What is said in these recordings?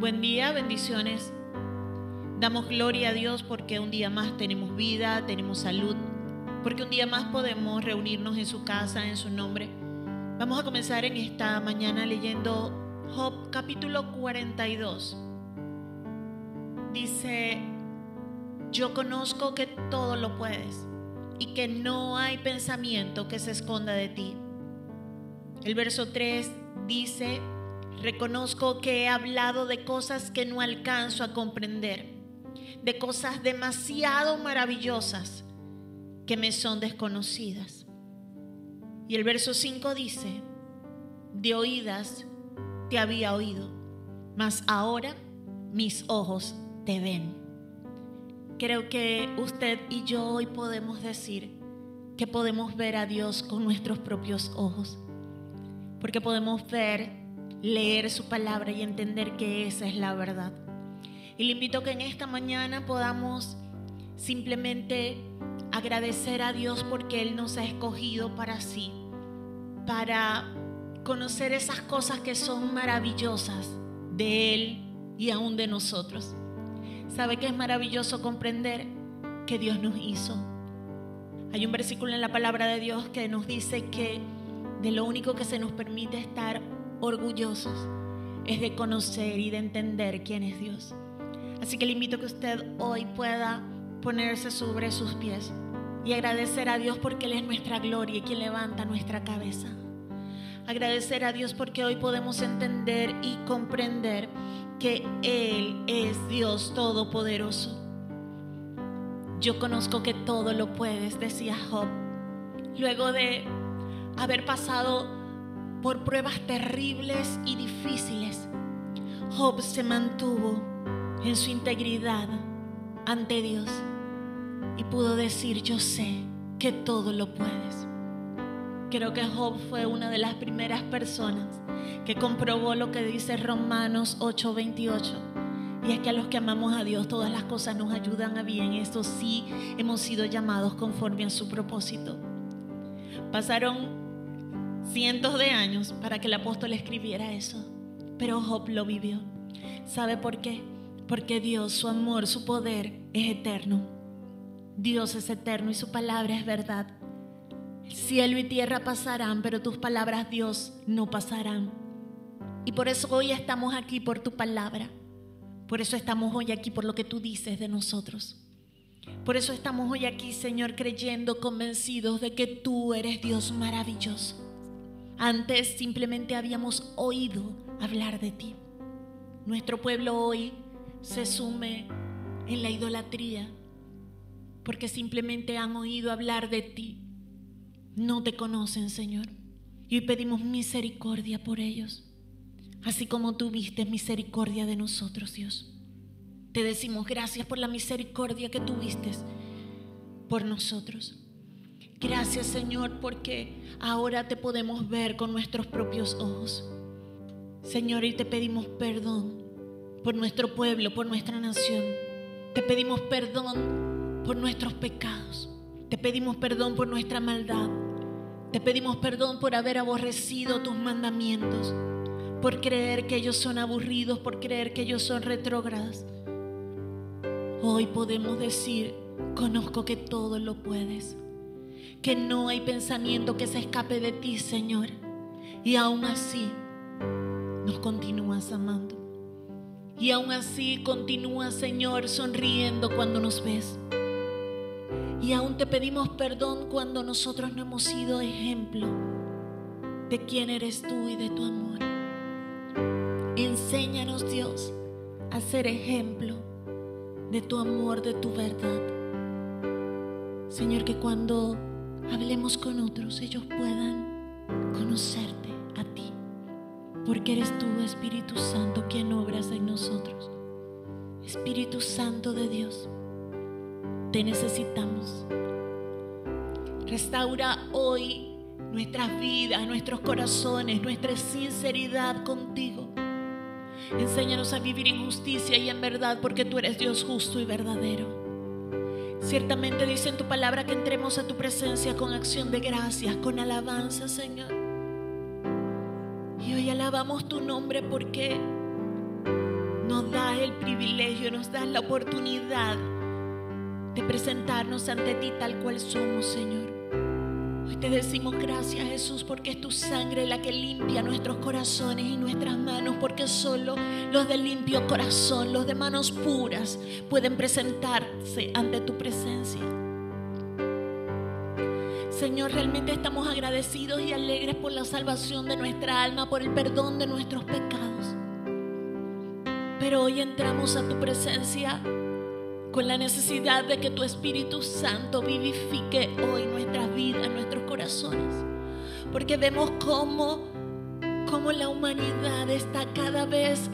Buen día, bendiciones. Damos gloria a Dios porque un día más tenemos vida, tenemos salud, porque un día más podemos reunirnos en su casa, en su nombre. Vamos a comenzar en esta mañana leyendo Job capítulo 42. Dice, yo conozco que todo lo puedes y que no hay pensamiento que se esconda de ti. El verso 3 dice, reconozco que he hablado de cosas que no alcanzo a comprender, de cosas demasiado maravillosas que me son desconocidas. Y el verso 5 dice, de oídas te había oído, mas ahora mis ojos te ven. Creo que usted y yo hoy podemos decir que podemos ver a Dios con nuestros propios ojos porque podemos ver, leer su palabra y entender que esa es la verdad. Y le invito a que en esta mañana podamos simplemente agradecer a Dios porque Él nos ha escogido para sí, para conocer esas cosas que son maravillosas de Él y aún de nosotros. ¿Sabe que es maravilloso comprender que Dios nos hizo? Hay un versículo en la palabra de Dios que nos dice que de lo único que se nos permite estar orgullosos es de conocer y de entender quién es Dios. Así que le invito a que usted hoy pueda ponerse sobre sus pies y agradecer a Dios porque Él es nuestra gloria y quien levanta nuestra cabeza. Agradecer a Dios porque hoy podemos entender y comprender que Él es Dios Todopoderoso. Yo conozco que todo lo puedes, decía Job. Luego de haber pasado por pruebas terribles y difíciles, Job se mantuvo en su integridad ante Dios y pudo decir, yo sé que todo lo puedes. Creo que Job fue una de las primeras personas que comprobó lo que dice Romanos 8:28. Y es que a los que amamos a Dios todas las cosas nos ayudan a bien. Esto sí hemos sido llamados conforme a su propósito. Pasaron cientos de años para que el apóstol escribiera eso. Pero Job lo vivió. ¿Sabe por qué? Porque Dios, su amor, su poder es eterno. Dios es eterno y su palabra es verdad. El cielo y tierra pasarán, pero tus palabras, Dios, no pasarán. Y por eso hoy estamos aquí por tu palabra. Por eso estamos hoy aquí por lo que tú dices de nosotros. Por eso estamos hoy aquí, Señor, creyendo, convencidos de que tú eres Dios maravilloso. Antes simplemente habíamos oído hablar de ti. Nuestro pueblo hoy se sume en la idolatría porque simplemente han oído hablar de ti. No te conocen, Señor. Y hoy pedimos misericordia por ellos, así como tuviste misericordia de nosotros, Dios. Te decimos gracias por la misericordia que tuviste por nosotros. Gracias Señor porque ahora te podemos ver con nuestros propios ojos. Señor, y te pedimos perdón por nuestro pueblo, por nuestra nación. Te pedimos perdón por nuestros pecados. Te pedimos perdón por nuestra maldad. Te pedimos perdón por haber aborrecido tus mandamientos, por creer que ellos son aburridos, por creer que ellos son retrógradas. Hoy podemos decir, conozco que todo lo puedes que no hay pensamiento que se escape de ti, Señor. Y aún así nos continúas amando. Y aún así continúas, Señor, sonriendo cuando nos ves. Y aún te pedimos perdón cuando nosotros no hemos sido ejemplo de quién eres tú y de tu amor. Enséñanos, Dios, a ser ejemplo de tu amor, de tu verdad. Señor, que cuando hablemos con otros, ellos puedan conocerte a ti. Porque eres tú, Espíritu Santo, quien obras en nosotros. Espíritu Santo de Dios, te necesitamos. Restaura hoy nuestras vidas, nuestros corazones, nuestra sinceridad contigo. Enséñanos a vivir en justicia y en verdad porque tú eres Dios justo y verdadero. Ciertamente dice en tu palabra que entremos a tu presencia con acción de gracias, con alabanza, Señor. Y hoy alabamos tu nombre porque nos das el privilegio, nos das la oportunidad de presentarnos ante ti tal cual somos, Señor. Hoy te decimos gracias, Jesús, porque es tu sangre la que limpia nuestros corazones y nuestras manos, porque solo los de limpio corazón, los de manos puras, pueden presentarse ante tu presencia. Señor, realmente estamos agradecidos y alegres por la salvación de nuestra alma, por el perdón de nuestros pecados. Pero hoy entramos a tu presencia con la necesidad de que tu Espíritu Santo vivifique hoy nuestras vidas, nuestros corazones. Porque vemos cómo, cómo la humanidad está cada vez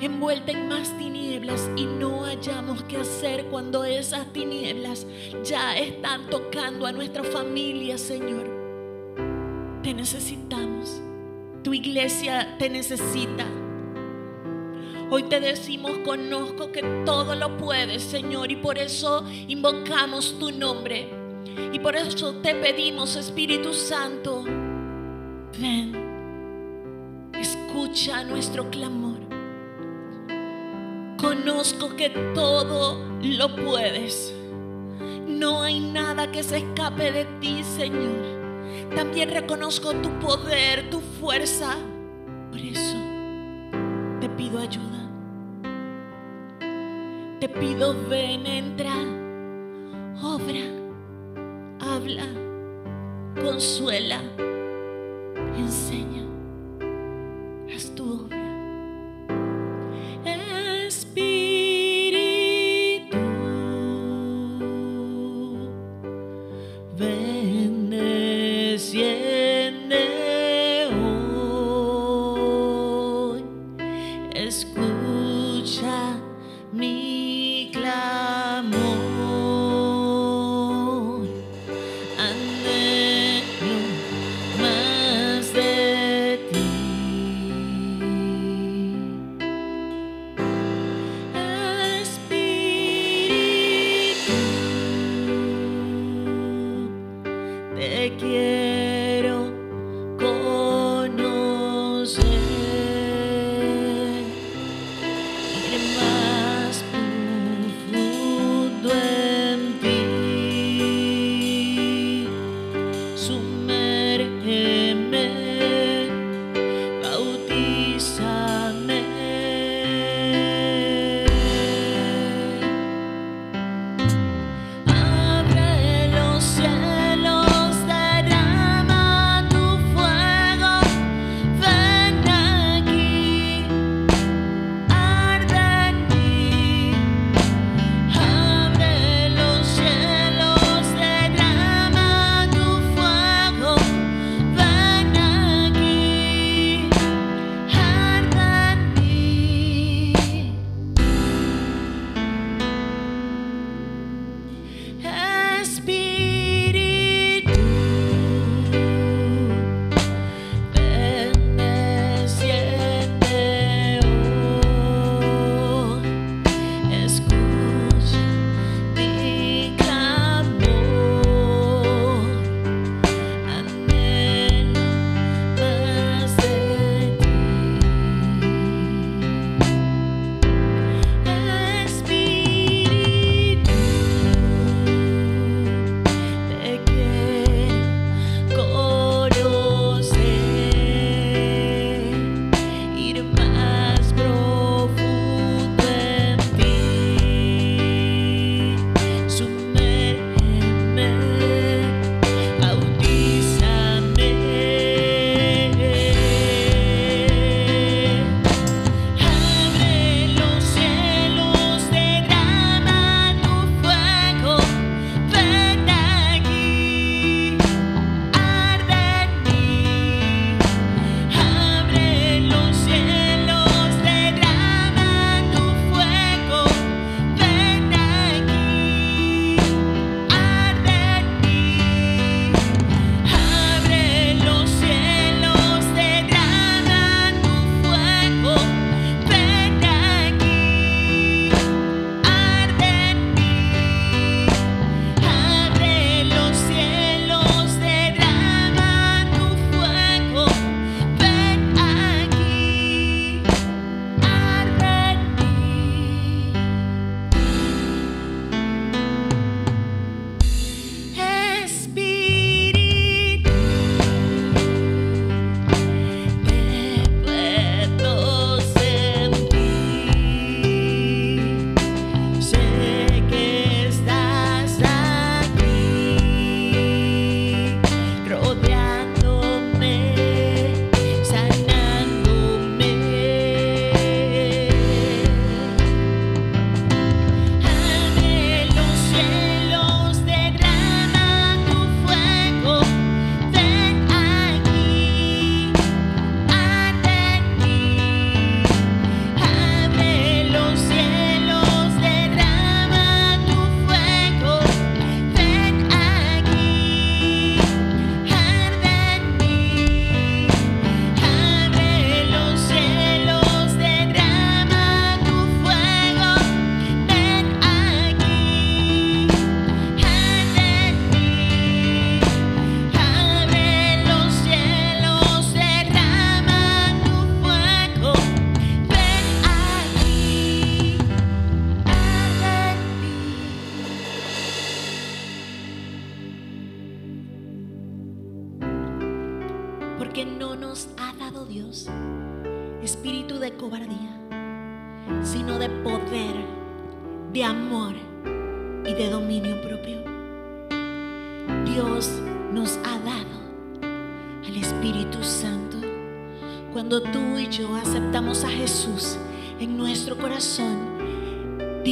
envuelta en más tinieblas y no hallamos qué hacer cuando esas tinieblas ya están tocando a nuestra familia, Señor. Te necesitamos. Tu iglesia te necesita. Hoy te decimos, conozco que todo lo puedes, Señor, y por eso invocamos tu nombre. Y por eso te pedimos, Espíritu Santo, ven, escucha nuestro clamor. Conozco que todo lo puedes. No hay nada que se escape de ti, Señor. También reconozco tu poder, tu fuerza. Por eso te pido ayuda. Te pido ven, entra, obra, habla, consuela, enseña. Haz tu obra.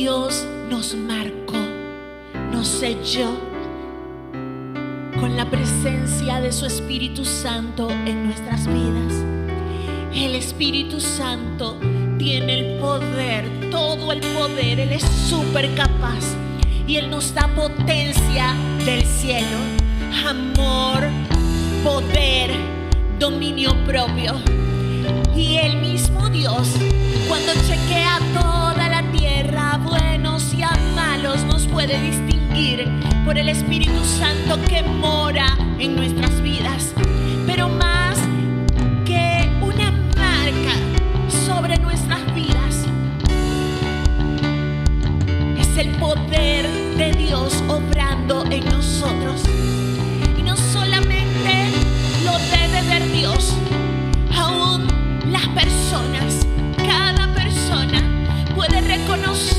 Dios nos marcó, nos selló con la presencia de su Espíritu Santo en nuestras vidas. El Espíritu Santo tiene el poder, todo el poder, Él es súper capaz y Él nos da potencia del cielo, amor, poder, dominio propio. Y el mismo Dios, cuando chequea toda puede distinguir por el Espíritu Santo que mora en nuestras vidas. Pero más que una marca sobre nuestras vidas, es el poder de Dios obrando en nosotros. Y no solamente lo debe ver Dios, aún las personas, cada persona puede reconocer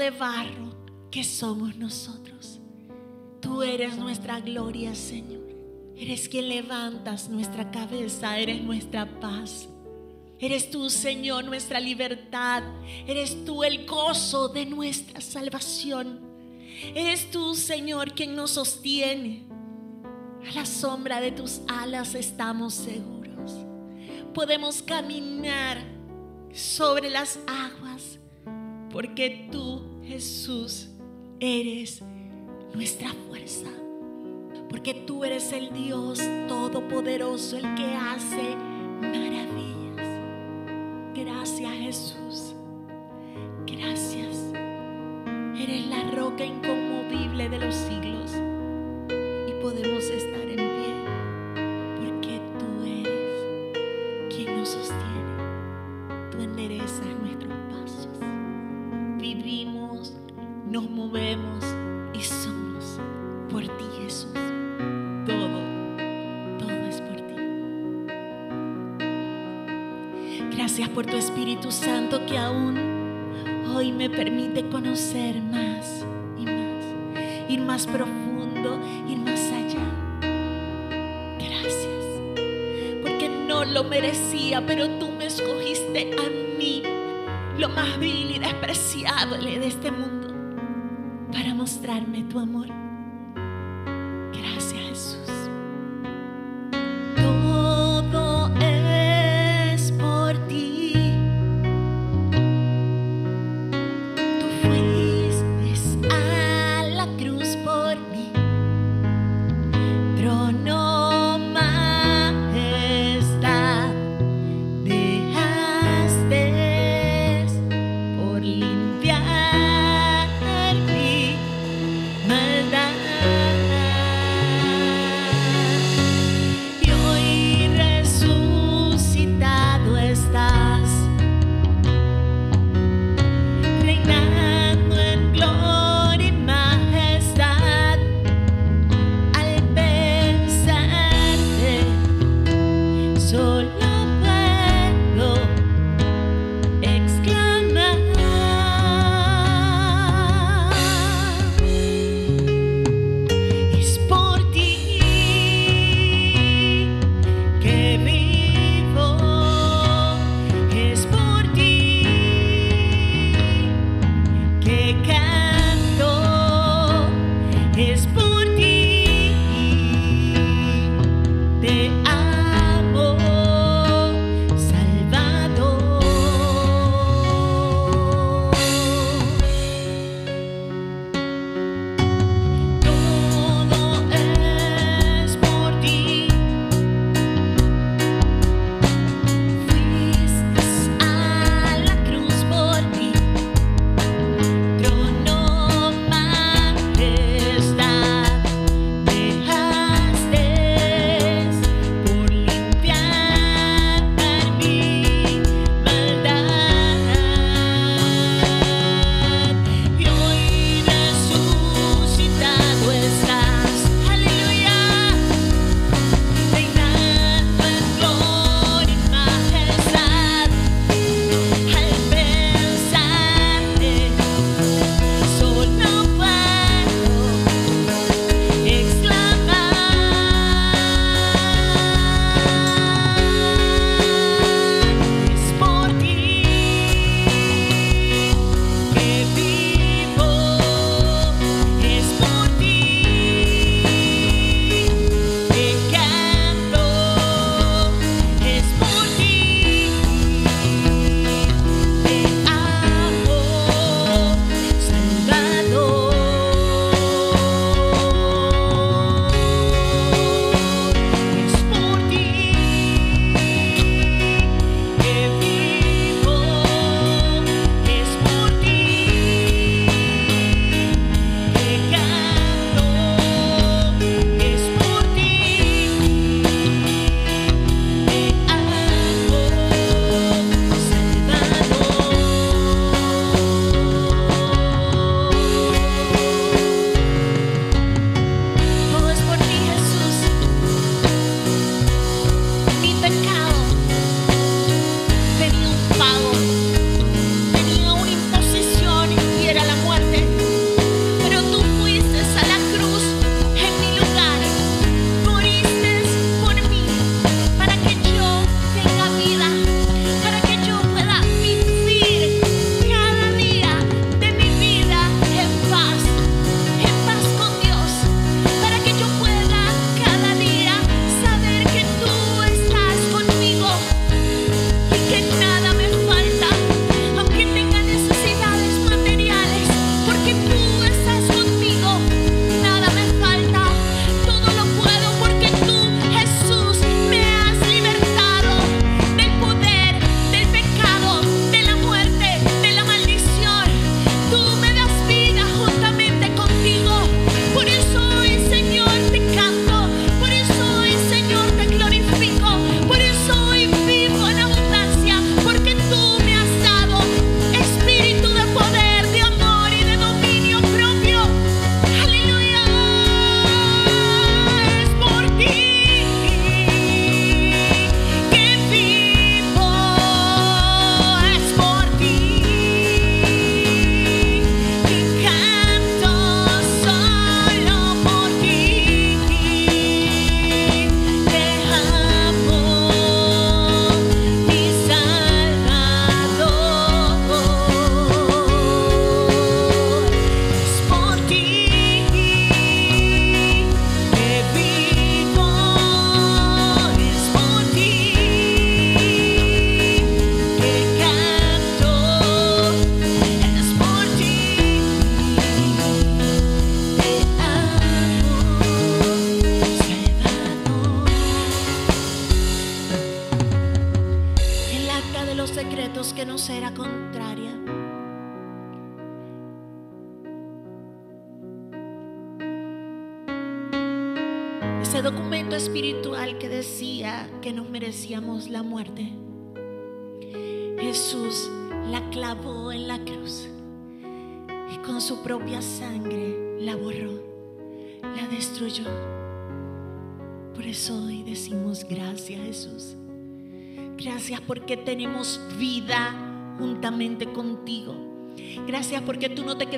de barro que somos nosotros. Tú eres nuestra gloria, Señor. Eres quien levantas nuestra cabeza, eres nuestra paz. Eres tú, Señor, nuestra libertad. Eres tú el gozo de nuestra salvación. Eres tú, Señor, quien nos sostiene. A la sombra de tus alas estamos seguros. Podemos caminar sobre las aguas porque tú, Jesús, eres nuestra fuerza. Porque tú eres el Dios todopoderoso, el que hace maravillas. Espíritu Santo que aún hoy me permite conocer más y más, ir más profundo, ir más allá. Gracias, porque no lo merecía, pero tú me escogiste a mí, lo más vil y despreciable de este mundo, para mostrarme tu amor.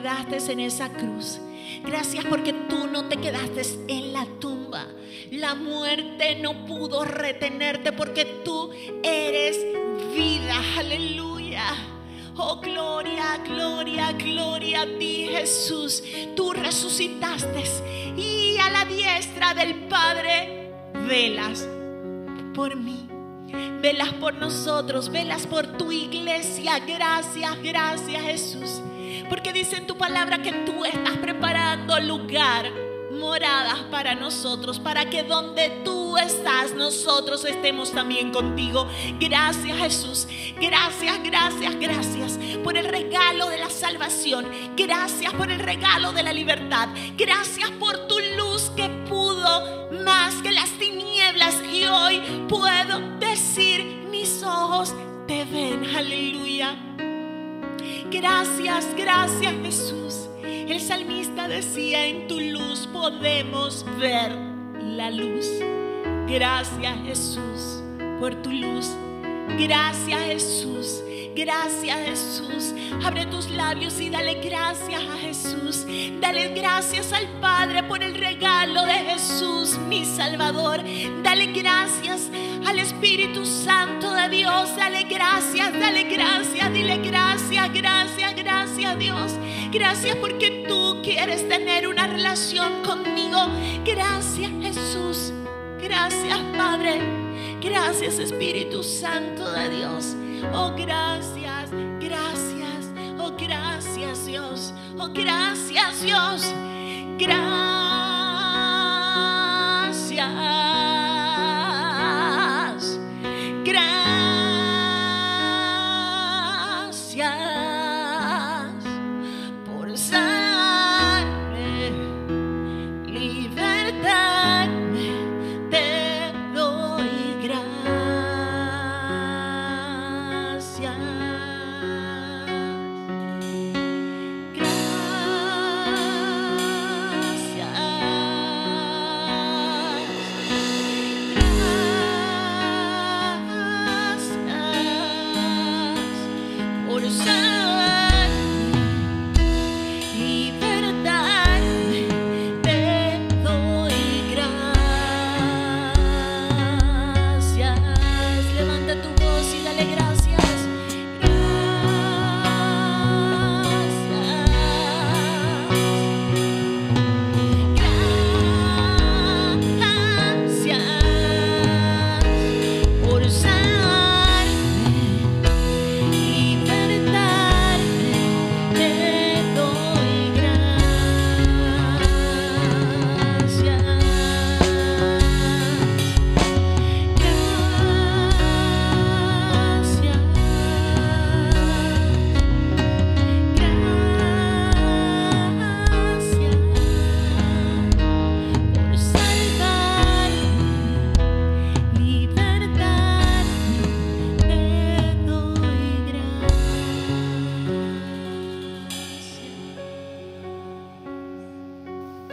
Quedaste en esa cruz. Gracias porque tú no te quedaste en la tumba. La muerte no pudo retenerte porque tú eres vida. Aleluya. Oh, gloria, gloria, gloria a ti, Jesús. Tú resucitaste y a la diestra del Padre velas por mí. Velas por nosotros, velas por tu iglesia. Gracias, gracias, Jesús. Porque dice en tu palabra que tú estás preparando lugar moradas para nosotros, para que donde tú estás, nosotros estemos también contigo. Gracias Jesús, gracias, gracias, gracias por el regalo de la salvación, gracias por el regalo de la libertad, gracias por tu luz que pudo más que las tinieblas. Y hoy puedo decir, mis ojos te ven, aleluya. Gracias, gracias Jesús. El salmista decía, en tu luz podemos ver la luz. Gracias Jesús por tu luz. Gracias Jesús. Gracias Jesús. Abre tus labios y dale gracias a Jesús. Dale gracias al Padre por el regalo de Jesús, mi Salvador. Dale gracias al Espíritu Santo de Dios. Dale gracias, dale gracias. Dile gracias, gracias, gracias Dios. Gracias porque tú quieres tener una relación conmigo. Gracias Jesús. Gracias Padre. Gracias Espíritu Santo de Dios. Oh, gracias, gracias, oh, gracias Dios, oh, gracias Dios, gracias,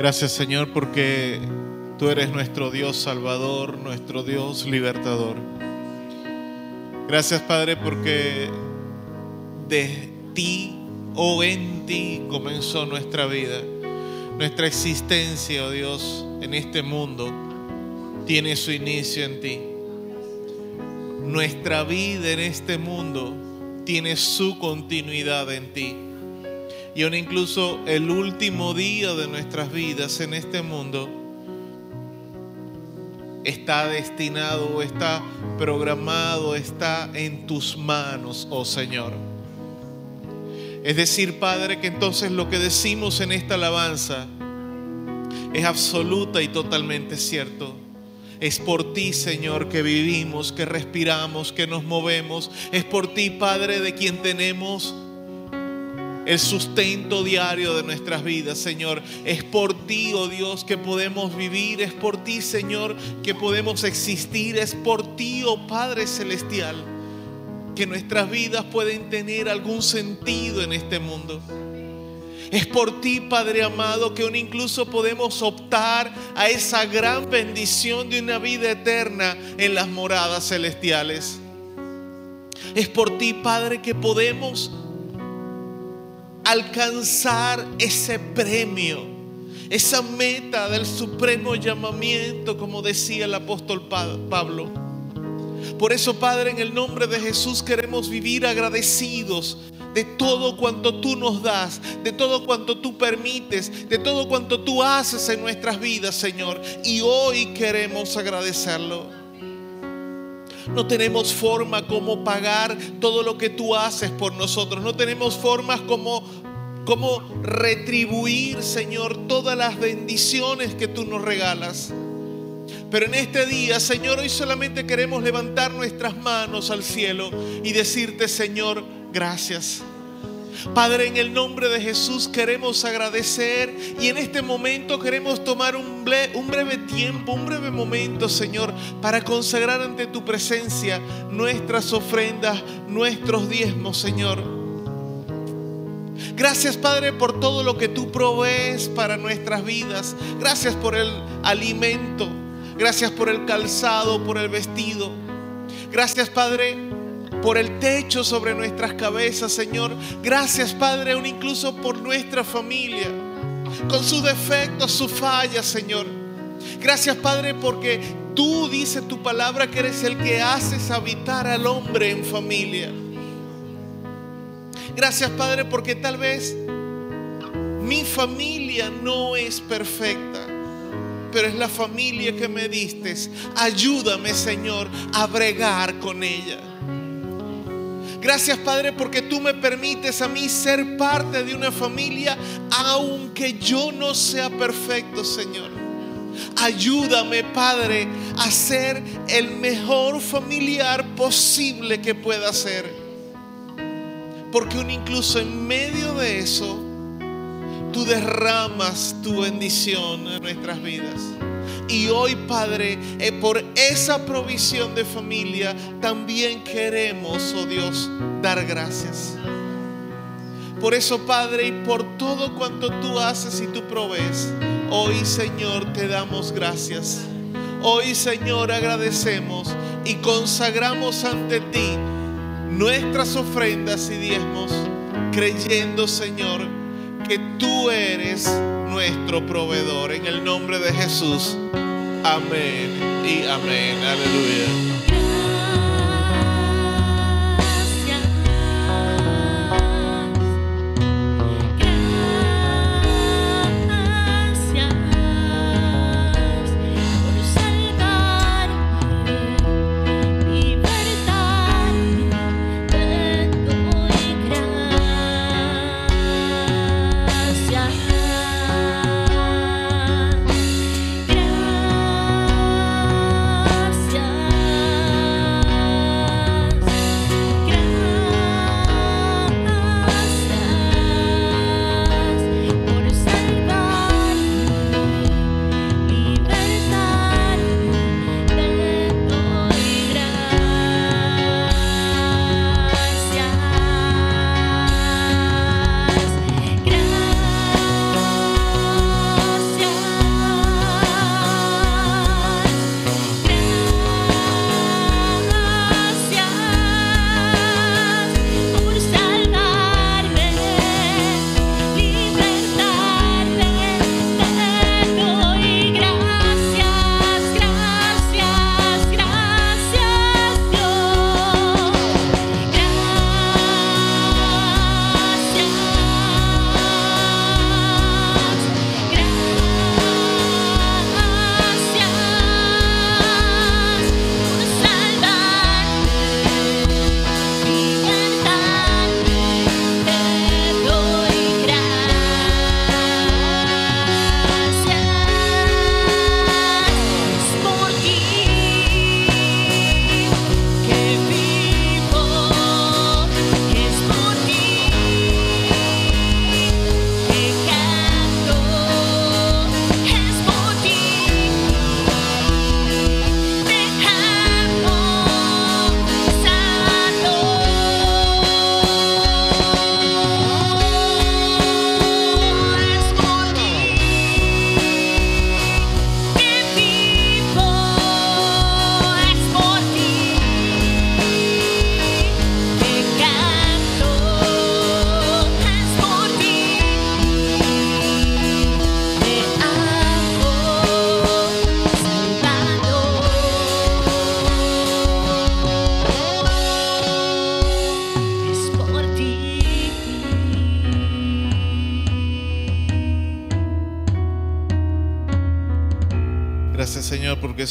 gracias. Señor porque tú eres nuestro Dios Salvador, nuestro Dios Libertador. Gracias Padre porque de ti o en ti comenzó nuestra vida. Nuestra existencia, oh Dios, en este mundo tiene su inicio en ti. Nuestra vida en este mundo tiene su continuidad en ti. Y aún incluso el último día de nuestras vidas en este mundo está destinado, está programado, está en tus manos, oh Señor. Es decir, Padre, que entonces lo que decimos en esta alabanza es absoluta y totalmente cierto. Es por ti, Señor, que vivimos, que respiramos, que nos movemos. Es por ti, Padre, de quien tenemos el sustento diario de nuestras vidas, Señor. Es por ti, oh Dios, que podemos vivir. Es por ti, Señor, que podemos existir. Es por ti, oh Padre Celestial, que nuestras vidas pueden tener algún sentido en este mundo. Es por ti, Padre amado, que aún incluso podemos optar a esa gran bendición de una vida eterna en las moradas celestiales. Es por ti, Padre, que podemos alcanzar ese premio, esa meta del supremo llamamiento, como decía el apóstol Pablo. Por eso, Padre, en el nombre de Jesús queremos vivir agradecidos de todo cuanto tú nos das, de todo cuanto tú permites, de todo cuanto tú haces en nuestras vidas, Señor. Y hoy queremos agradecerlo. No tenemos forma como pagar todo lo que tú haces por nosotros. No tenemos formas como, como retribuir, Señor, todas las bendiciones que tú nos regalas. Pero en este día, Señor, hoy solamente queremos levantar nuestras manos al cielo y decirte, Señor, gracias. Padre, en el nombre de Jesús queremos agradecer y en este momento queremos tomar un, breve tiempo, un breve momento, Señor, para consagrar ante tu presencia nuestras ofrendas, nuestros diezmos, Señor. Gracias, Padre, por todo lo que tú provees para nuestras vidas. Gracias por el alimento. Gracias por el calzado, por el vestido. Gracias, Padre por el techo sobre nuestras cabezas, Señor. Gracias, Padre, aún incluso por nuestra familia, con sus defectos, sus fallas, Señor. Gracias, Padre, porque tú dices tu palabra que eres el que haces habitar al hombre en familia. Gracias, Padre, porque tal vez mi familia no es perfecta pero es la familia que me diste. Ayúdame, Señor, a bregar con ella. Gracias Padre porque tú me permites a mí ser parte de una familia aunque yo no sea perfecto, Señor. Ayúdame, Padre, a ser el mejor familiar posible que pueda ser. Porque incluso en medio de eso, tú derramas tu bendición en nuestras vidas. Y hoy, Padre, eh, por esa provisión de familia, también queremos, oh Dios, dar gracias. Por eso, Padre, y por todo cuanto tú haces y tú provees, hoy, Señor, te damos gracias. Hoy, Señor, agradecemos y consagramos ante ti nuestras ofrendas y diezmos, creyendo, Señor, que tú eres nuestro proveedor. En el nombre de Jesús. Amén y amén. Aleluya.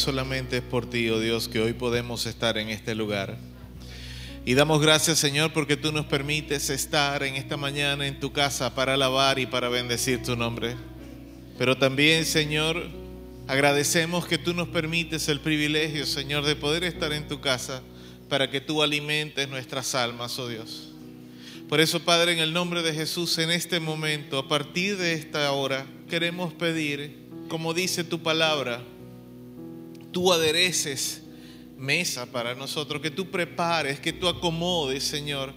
Solamente es por ti, oh Dios, que hoy podemos estar en este lugar. Y damos gracias, Señor, porque tú nos permites estar en esta mañana en tu casa para alabar y para bendecir tu nombre. Pero también, Señor, agradecemos que tú nos permites el privilegio, Señor, de poder estar en tu casa para que tú alimentes nuestras almas, oh Dios. Por eso, Padre, en el nombre de Jesús, en este momento, a partir de esta hora, queremos pedir, como dice tu palabra, tú adereces mesa para nosotros, que tú prepares, que tú acomodes, Señor,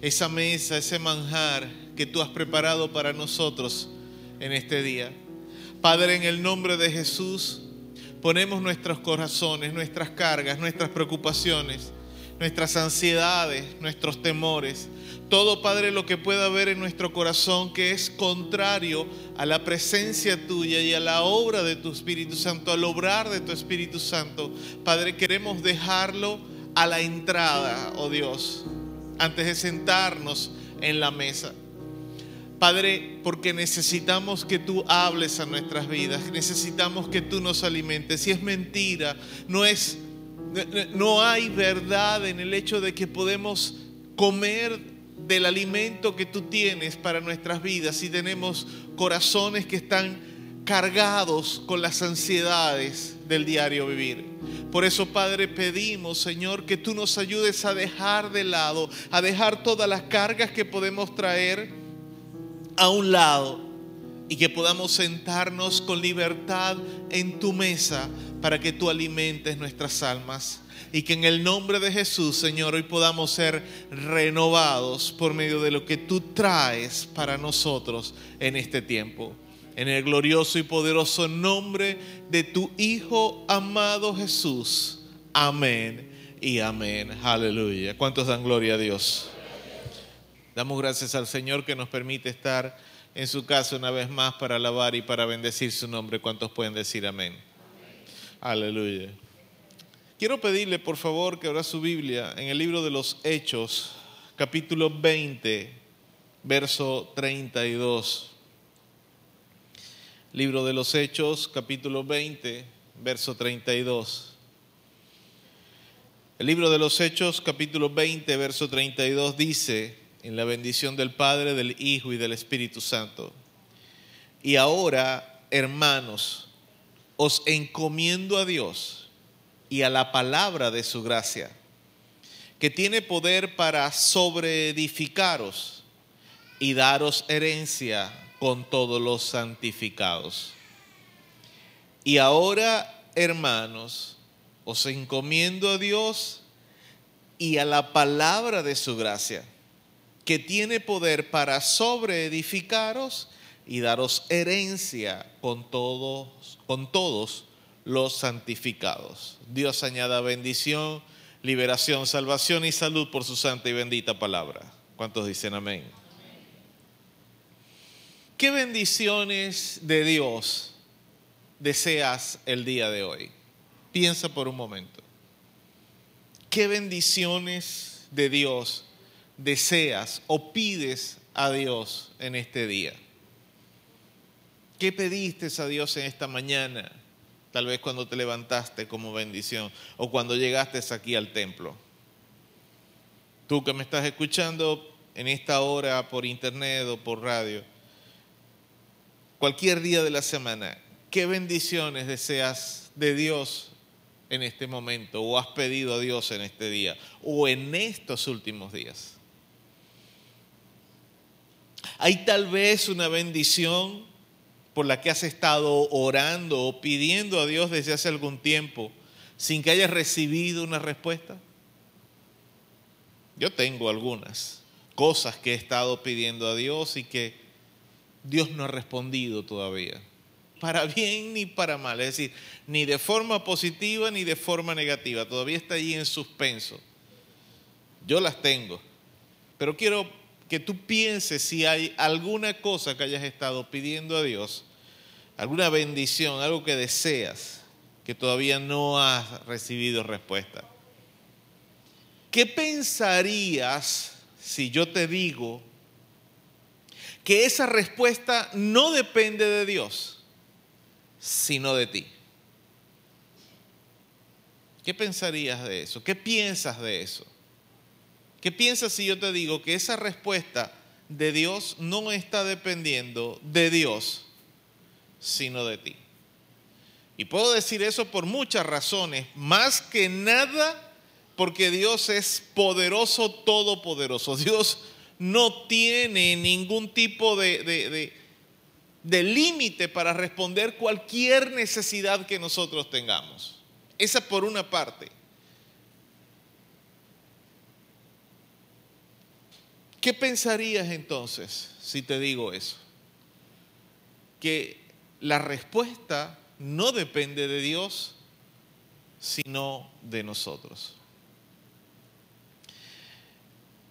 esa mesa, ese manjar que tú has preparado para nosotros en este día. Padre, en el nombre de Jesús, ponemos nuestros corazones, nuestras cargas, nuestras preocupaciones, nuestras ansiedades, nuestros temores, todo, Padre, lo que pueda haber en nuestro corazón que es contrario a la presencia tuya y a la obra de tu Espíritu Santo, al obrar de tu Espíritu Santo, Padre, queremos dejarlo a la entrada, oh Dios, antes de sentarnos en la mesa. Padre, porque necesitamos que tú hables a nuestras vidas, necesitamos que tú nos alimentes. Si es mentira, no es no hay verdad en el hecho de que podemos comer del alimento que tú tienes para nuestras vidas y tenemos corazones que están cargados con las ansiedades del diario vivir. Por eso, Padre, pedimos, Señor, que tú nos ayudes a dejar de lado, a dejar todas las cargas que podemos traer a un lado y que podamos sentarnos con libertad en tu mesa para que tú alimentes nuestras almas y que en el nombre de Jesús, Señor, hoy podamos ser renovados por medio de lo que tú traes para nosotros en este tiempo. En el glorioso y poderoso nombre de tu Hijo amado Jesús. Amén y amén. Aleluya. ¿Cuántos dan gloria a Dios? Damos gracias al Señor que nos permite estar en su casa una vez más para alabar y para bendecir su nombre. ¿Cuántos pueden decir amén? Aleluya. Quiero pedirle, por favor, que abra su Biblia en el libro de los Hechos, capítulo 20, verso 32. Libro de los Hechos, capítulo 20, verso 32. El libro de los Hechos, capítulo 20, verso 32 dice, en la bendición del Padre, del Hijo y del Espíritu Santo. Y ahora, hermanos, os encomiendo a Dios y a la palabra de su gracia, que tiene poder para sobreedificaros y daros herencia con todos los santificados. Y ahora, hermanos, os encomiendo a Dios y a la palabra de su gracia, que tiene poder para sobreedificaros y daros herencia con todos, con todos los santificados. Dios añada bendición, liberación, salvación y salud por su santa y bendita palabra. ¿Cuántos dicen amén? ¿Qué bendiciones de Dios deseas el día de hoy? Piensa por un momento. ¿Qué bendiciones de Dios deseas o pides a Dios en este día? ¿Qué pediste a Dios en esta mañana? Tal vez cuando te levantaste como bendición o cuando llegaste aquí al templo. Tú que me estás escuchando en esta hora por internet o por radio, cualquier día de la semana, ¿qué bendiciones deseas de Dios en este momento o has pedido a Dios en este día o en estos últimos días? Hay tal vez una bendición por la que has estado orando o pidiendo a Dios desde hace algún tiempo sin que hayas recibido una respuesta? Yo tengo algunas cosas que he estado pidiendo a Dios y que Dios no ha respondido todavía. Para bien ni para mal. Es decir, ni de forma positiva ni de forma negativa. Todavía está allí en suspenso. Yo las tengo. Pero quiero que tú pienses si hay alguna cosa que hayas estado pidiendo a Dios, alguna bendición, algo que deseas, que todavía no has recibido respuesta. ¿Qué pensarías si yo te digo que esa respuesta no depende de Dios, sino de ti? ¿Qué pensarías de eso? ¿Qué piensas de eso? ¿Qué piensas si yo te digo que esa respuesta de Dios no está dependiendo de Dios, sino de ti? Y puedo decir eso por muchas razones, más que nada porque Dios es poderoso, todopoderoso. Dios no tiene ningún tipo de, de, límite para responder cualquier necesidad que nosotros tengamos. Esa por una parte. ¿Qué pensarías entonces si te digo eso? Que la respuesta no depende de Dios, sino de nosotros.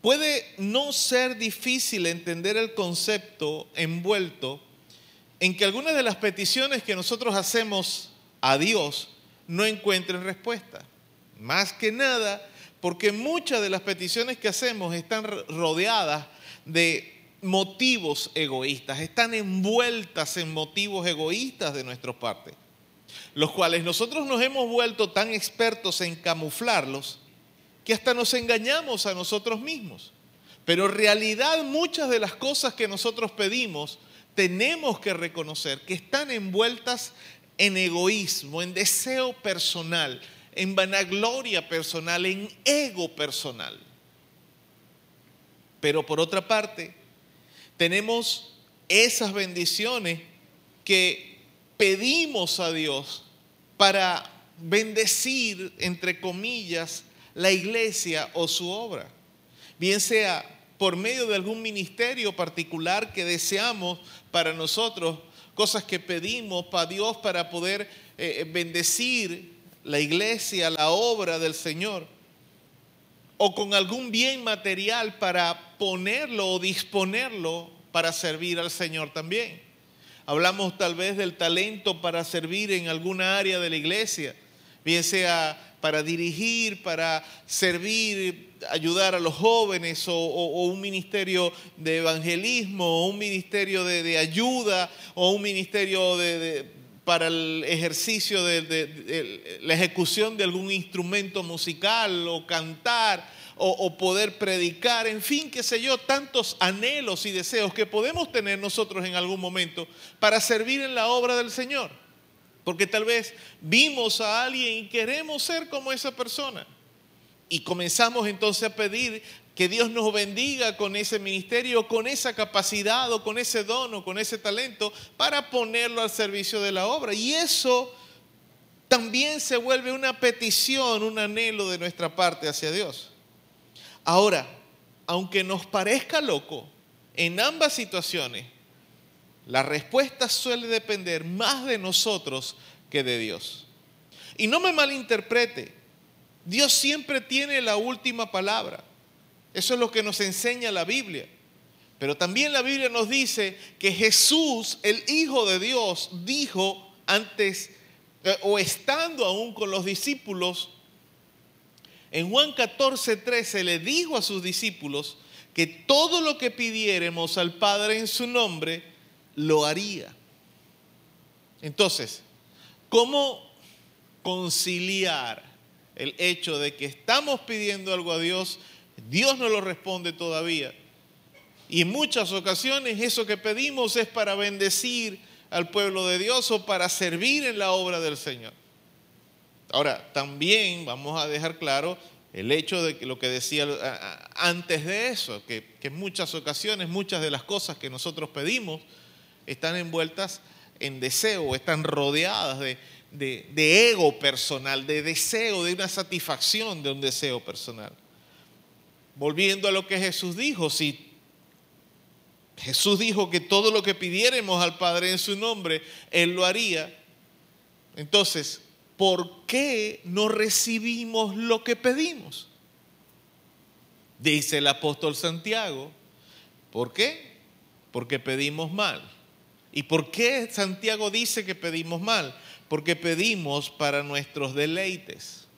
Puede no ser difícil entender el concepto envuelto en que algunas de las peticiones que nosotros hacemos a Dios no encuentren respuesta. Más que nada porque muchas de las peticiones que hacemos están rodeadas de motivos egoístas, están envueltas en motivos egoístas de nuestra parte, los cuales nosotros nos hemos vuelto tan expertos en camuflarlos que hasta nos engañamos a nosotros mismos. Pero en realidad muchas de las cosas que nosotros pedimos tenemos que reconocer que están envueltas en egoísmo, en deseo personal, en vanagloria personal, en ego personal. Pero por otra parte, tenemos esas bendiciones que pedimos a Dios para bendecir, entre comillas, la iglesia o su obra. Bien sea por medio de algún ministerio particular que deseamos para nosotros, cosas que pedimos para Dios para poder eh, bendecir la iglesia, la obra del Señor, o con algún bien material para ponerlo o disponerlo para servir al Señor también. Hablamos tal vez del talento para servir en alguna área de la iglesia, bien sea para dirigir, para servir, ayudar a los jóvenes o, un ministerio de evangelismo o un ministerio de, ayuda o un ministerio para el ejercicio de, la ejecución de algún instrumento musical o cantar o, o, poder predicar, en fin, qué sé yo, tantos anhelos y deseos que podemos tener nosotros en algún momento para servir en la obra del Señor. Porque tal vez vimos a alguien y queremos ser como esa persona. Y comenzamos entonces a pedir que Dios nos bendiga con ese ministerio, con esa capacidad o con ese don o con ese talento para ponerlo al servicio de la obra. Y eso también se vuelve una petición, un anhelo de nuestra parte hacia Dios. Ahora, aunque nos parezca loco, en ambas situaciones la respuesta suele depender más de nosotros que de Dios. Y no me malinterprete, Dios siempre tiene la última palabra. Eso es lo que nos enseña la Biblia. Pero también la Biblia nos dice que Jesús, el Hijo de Dios, dijo antes, eh, o estando aún con los discípulos, en Juan 14, 13 le dijo a sus discípulos que todo lo que pidiéramos al Padre en su nombre, lo haría. Entonces, ¿cómo conciliar el hecho de que estamos pidiendo algo a Dios, Dios no lo responde todavía? Y en muchas ocasiones eso que pedimos es para bendecir al pueblo de Dios o para servir en la obra del Señor. Ahora, también vamos a dejar claro el hecho de que lo que decía antes de eso, que, en muchas ocasiones muchas de las cosas que nosotros pedimos, están envueltas en deseo, están rodeadas de, ego personal, de deseo, de una satisfacción de un deseo personal. Volviendo a lo que Jesús dijo, si Jesús dijo que todo lo que pidiéramos al Padre en su nombre, Él lo haría, entonces, ¿por qué no recibimos lo que pedimos? Dice el apóstol Santiago, ¿por qué? Porque pedimos mal. ¿Y por qué Santiago dice que pedimos mal? Porque pedimos para nuestros deleites,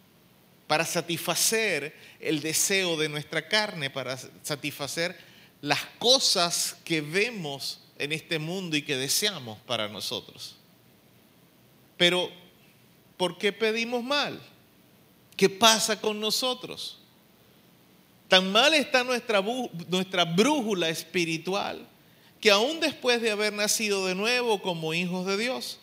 para satisfacer el deseo de nuestra carne, para satisfacer las cosas que vemos en este mundo y que deseamos para nosotros. Pero, ¿por qué pedimos mal? ¿Qué pasa con nosotros? Tan mal está nuestra, nuestra brújula espiritual que aún después de haber nacido de nuevo como hijos de Dios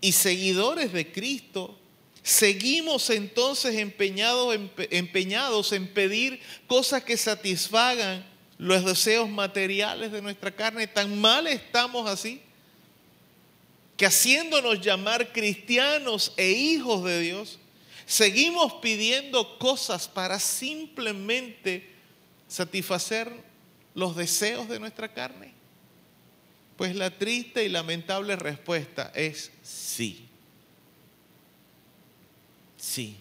y seguidores de Cristo, seguimos entonces empeñados, en pedir cosas que satisfagan los deseos materiales de nuestra carne. Tan mal estamos así que haciéndonos llamar cristianos e hijos de Dios, seguimos pidiendo cosas para simplemente satisfacer los deseos de nuestra carne? Pues la triste y lamentable respuesta es sí. Sí.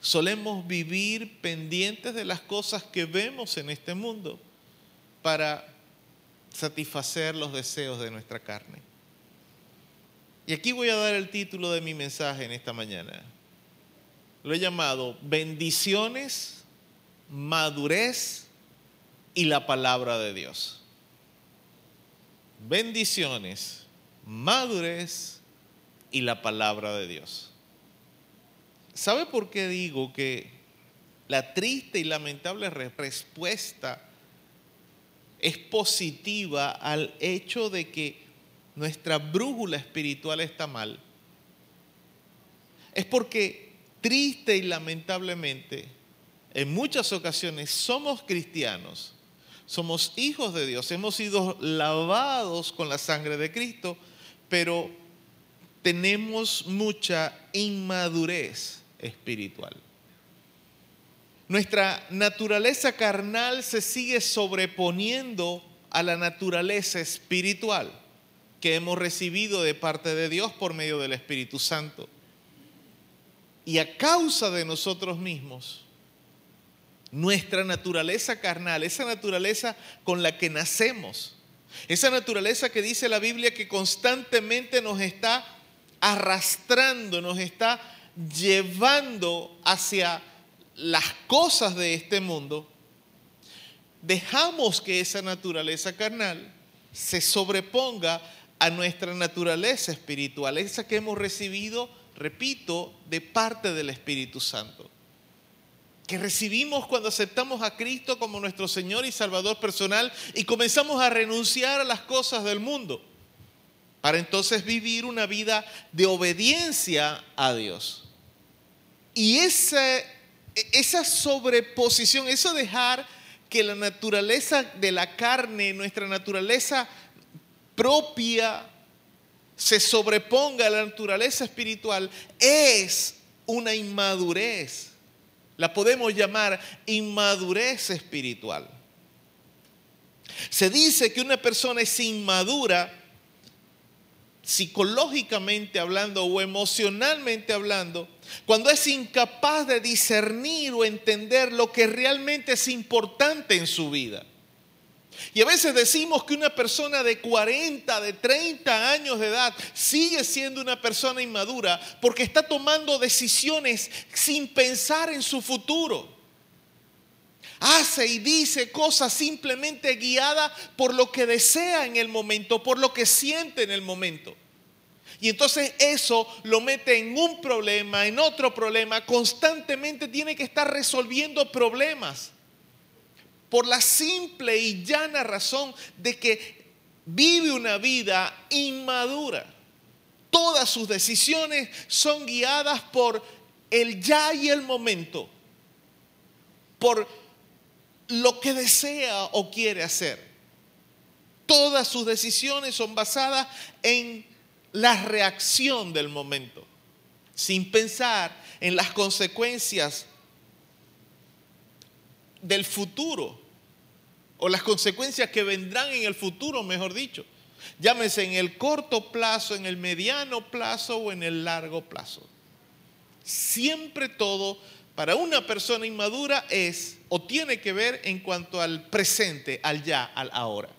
Solemos vivir pendientes de las cosas que vemos en este mundo para satisfacer los deseos de nuestra carne. Y aquí voy a dar el título de mi mensaje en esta mañana. Lo he llamado bendiciones, madurez y la palabra de Dios. Bendiciones, madurez y la palabra de Dios. ¿Sabe por qué digo que la triste y lamentable respuesta es positiva al hecho de que nuestra brújula espiritual está mal? Es porque triste y lamentablemente, en muchas ocasiones somos cristianos, somos hijos de Dios, hemos sido lavados con la sangre de Cristo, pero tenemos mucha inmadurez espiritual. Nuestra naturaleza carnal se sigue sobreponiendo a la naturaleza espiritual que hemos recibido de parte de Dios por medio del Espíritu Santo. Y a causa de nosotros mismos, nuestra naturaleza carnal, esa naturaleza con la que nacemos, esa naturaleza que dice la Biblia que constantemente nos está arrastrando, nos está llevando hacia las cosas de este mundo, dejamos que esa naturaleza carnal se sobreponga a nuestra naturaleza espiritual, esa que hemos recibido repito, de parte del Espíritu Santo. Que recibimos cuando aceptamos a Cristo como nuestro Señor y Salvador personal y comenzamos a renunciar a las cosas del mundo para entonces vivir una vida de obediencia a Dios. Y esa, esa sobreposición, eso dejar que la naturaleza de la carne, nuestra naturaleza propia, se sobreponga a la naturaleza espiritual es una inmadurez. La podemos llamar inmadurez espiritual. Se dice que una persona es inmadura psicológicamente hablando o emocionalmente hablando, cuando es incapaz de discernir o entender lo que realmente es importante en su vida. Y a veces decimos que una persona de 40, de 30 años de edad sigue siendo una persona inmadura porque está tomando decisiones sin pensar en su futuro. Hace y dice cosas simplemente guiada por lo que desea en el momento, por lo que siente en el momento. Y entonces eso lo mete en un problema, en otro problema, constantemente tiene que estar resolviendo problemas por la simple y llana razón de que vive una vida inmadura. Todas sus decisiones son guiadas por el ya y el momento, por lo que desea o quiere hacer. Todas sus decisiones son basadas en la reacción del momento, sin pensar en las consecuencias del futuro o las consecuencias que vendrán en el futuro, mejor dicho. Llámese en el corto plazo, en el mediano plazo o en el largo plazo. Siempre todo para una persona inmadura es o tiene que ver en cuanto al presente, al ya, al ahora.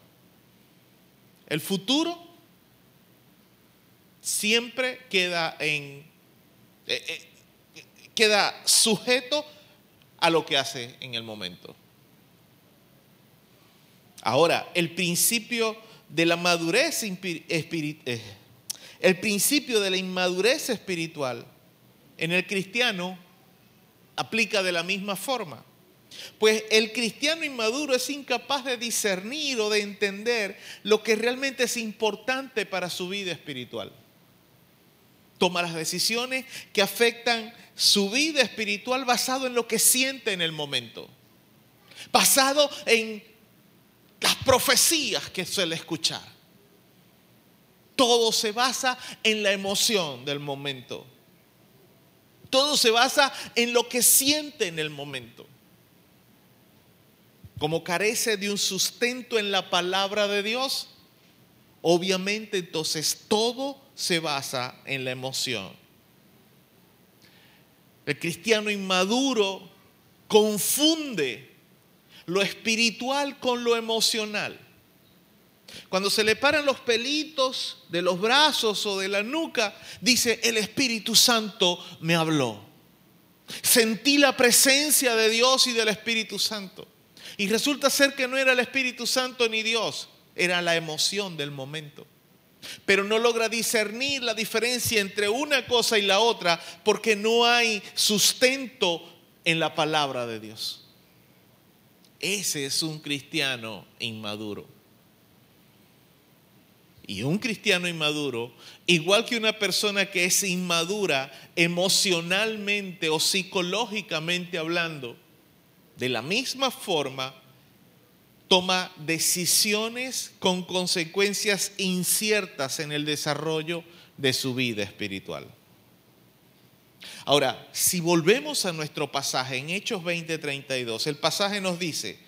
El futuro siempre queda en eh, eh, queda sujeto a lo que hace en el momento. Ahora, el principio de la madurez eh, el principio de la inmadurez espiritual en el cristiano aplica de la misma forma. Pues el cristiano inmaduro es incapaz de discernir o de entender lo que realmente es importante para su vida espiritual. Toma las decisiones que afectan su vida espiritual basado en lo que siente en el momento. Basado en las profecías que suele escuchar. Todo se basa en la emoción del momento. Todo se basa en lo que siente en el momento. Como carece de un sustento en la palabra de Dios, obviamente entonces todo se basa en la emoción. El cristiano inmaduro confunde lo espiritual con lo emocional. Cuando se le paran los pelitos de los brazos o de la nuca, dice, el Espíritu Santo me habló. Sentí la presencia de Dios y del Espíritu Santo. Y resulta ser que no era el Espíritu Santo ni Dios, era la emoción del momento. Pero no logra discernir la diferencia entre una cosa y la otra porque no hay sustento en la palabra de Dios. Ese es un cristiano inmaduro. Y un cristiano inmaduro, igual que una persona que es inmadura emocionalmente o psicológicamente hablando, de la misma forma toma decisiones con consecuencias inciertas en el desarrollo de su vida espiritual. Ahora, si volvemos a nuestro pasaje en Hechos 20:32, el pasaje nos dice,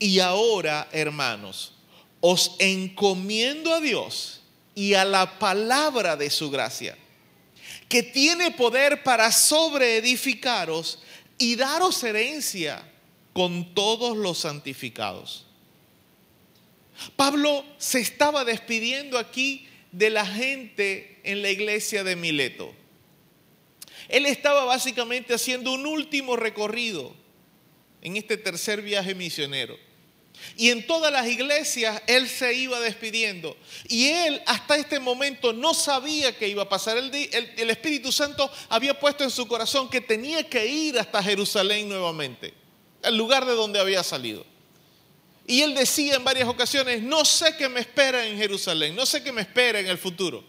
y ahora, hermanos, os encomiendo a Dios y a la palabra de su gracia, que tiene poder para sobreedificaros y daros herencia con todos los santificados. Pablo se estaba despidiendo aquí de la gente en la iglesia de Mileto. Él estaba básicamente haciendo un último recorrido en este tercer viaje misionero. Y en todas las iglesias él se iba despidiendo. Y él hasta este momento no sabía que iba a pasar. El, el, Espíritu Santo había puesto en su corazón que tenía que ir hasta Jerusalén nuevamente, el lugar de donde había salido. Y él decía en varias ocasiones, no sé qué me espera en Jerusalén, no sé qué me espera en el futuro.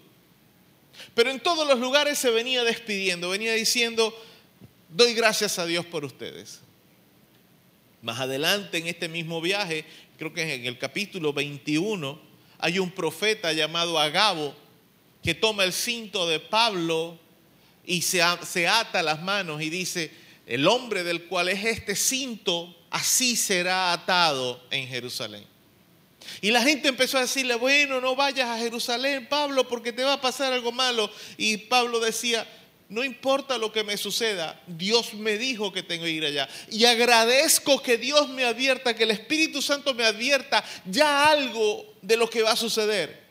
Pero en todos los lugares se venía despidiendo, venía diciendo, doy gracias a Dios por ustedes. Más adelante en este mismo viaje, creo que en el capítulo 21, hay un profeta llamado Agabo que toma el cinto de Pablo y se, se ata las manos y dice, el hombre del cual es este cinto, así será atado en Jerusalén. Y la gente empezó a decirle, bueno, no vayas a Jerusalén, Pablo, porque te va a pasar algo malo. Y Pablo decía, no importa lo que me suceda, Dios me dijo que tengo que ir allá. Y agradezco que Dios me advierta, que el Espíritu Santo me advierta ya algo de lo que va a suceder.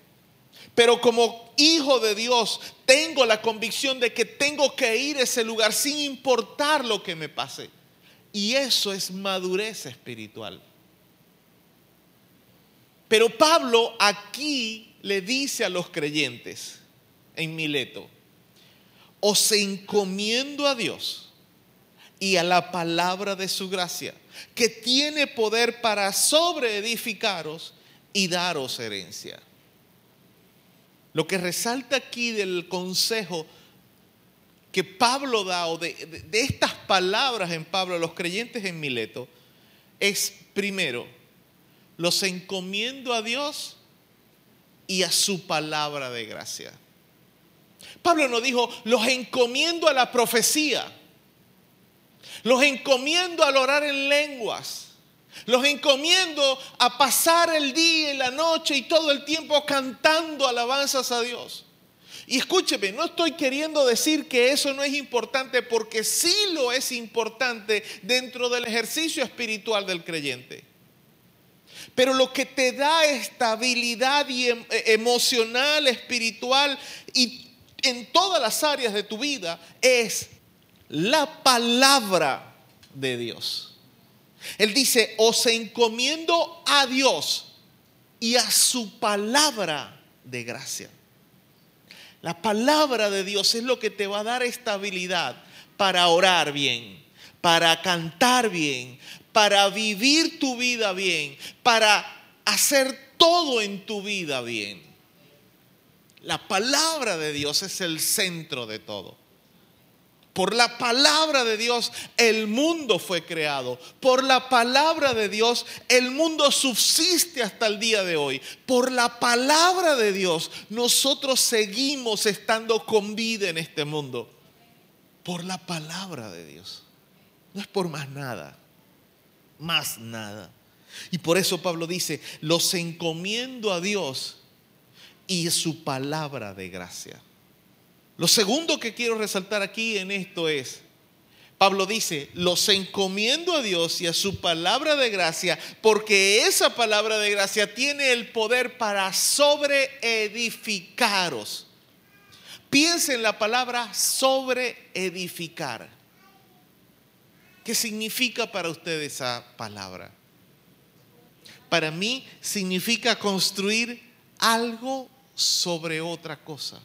Pero como hijo de Dios, tengo la convicción de que tengo que ir a ese lugar sin importar lo que me pase. Y eso es madurez espiritual. Pero Pablo aquí le dice a los creyentes en Mileto, os encomiendo a Dios y a la palabra de su gracia, que tiene poder para sobreedificaros y daros herencia. Lo que resalta aquí del consejo que Pablo da, o de, de, estas palabras en Pablo a los creyentes en Mileto, es primero, los encomiendo a Dios y a su palabra de gracia. Pablo no dijo, los encomiendo a la profecía, los encomiendo al orar en lenguas, los encomiendo a pasar el día y la noche y todo el tiempo cantando alabanzas a Dios. Y escúcheme, no estoy queriendo decir que eso no es importante porque sí lo es importante dentro del ejercicio espiritual del creyente. Pero lo que te da estabilidad y em, eh, emocional, espiritual y en todas las áreas de tu vida es la palabra de Dios. Él dice, os encomiendo a Dios y a su palabra de gracia. La palabra de Dios es lo que te va a dar estabilidad para orar bien, para cantar bien, para vivir tu vida bien, para hacer todo en tu vida bien. La palabra de Dios es el centro de todo. Por la palabra de Dios el mundo fue creado. Por la palabra de Dios el mundo subsiste hasta el día de hoy. Por la palabra de Dios nosotros seguimos estando con vida en este mundo. Por la palabra de Dios. No es por más nada. Más nada. Y por eso Pablo dice, los encomiendo a Dios y su palabra de gracia. Lo segundo que quiero resaltar aquí en esto es, Pablo dice, los encomiendo a Dios y a su palabra de gracia, porque esa palabra de gracia tiene el poder para sobreedificaros. Piensa en la palabra sobreedificar. ¿Qué significa para usted esa palabra? Para mí significa construir algo sobre otra cosa.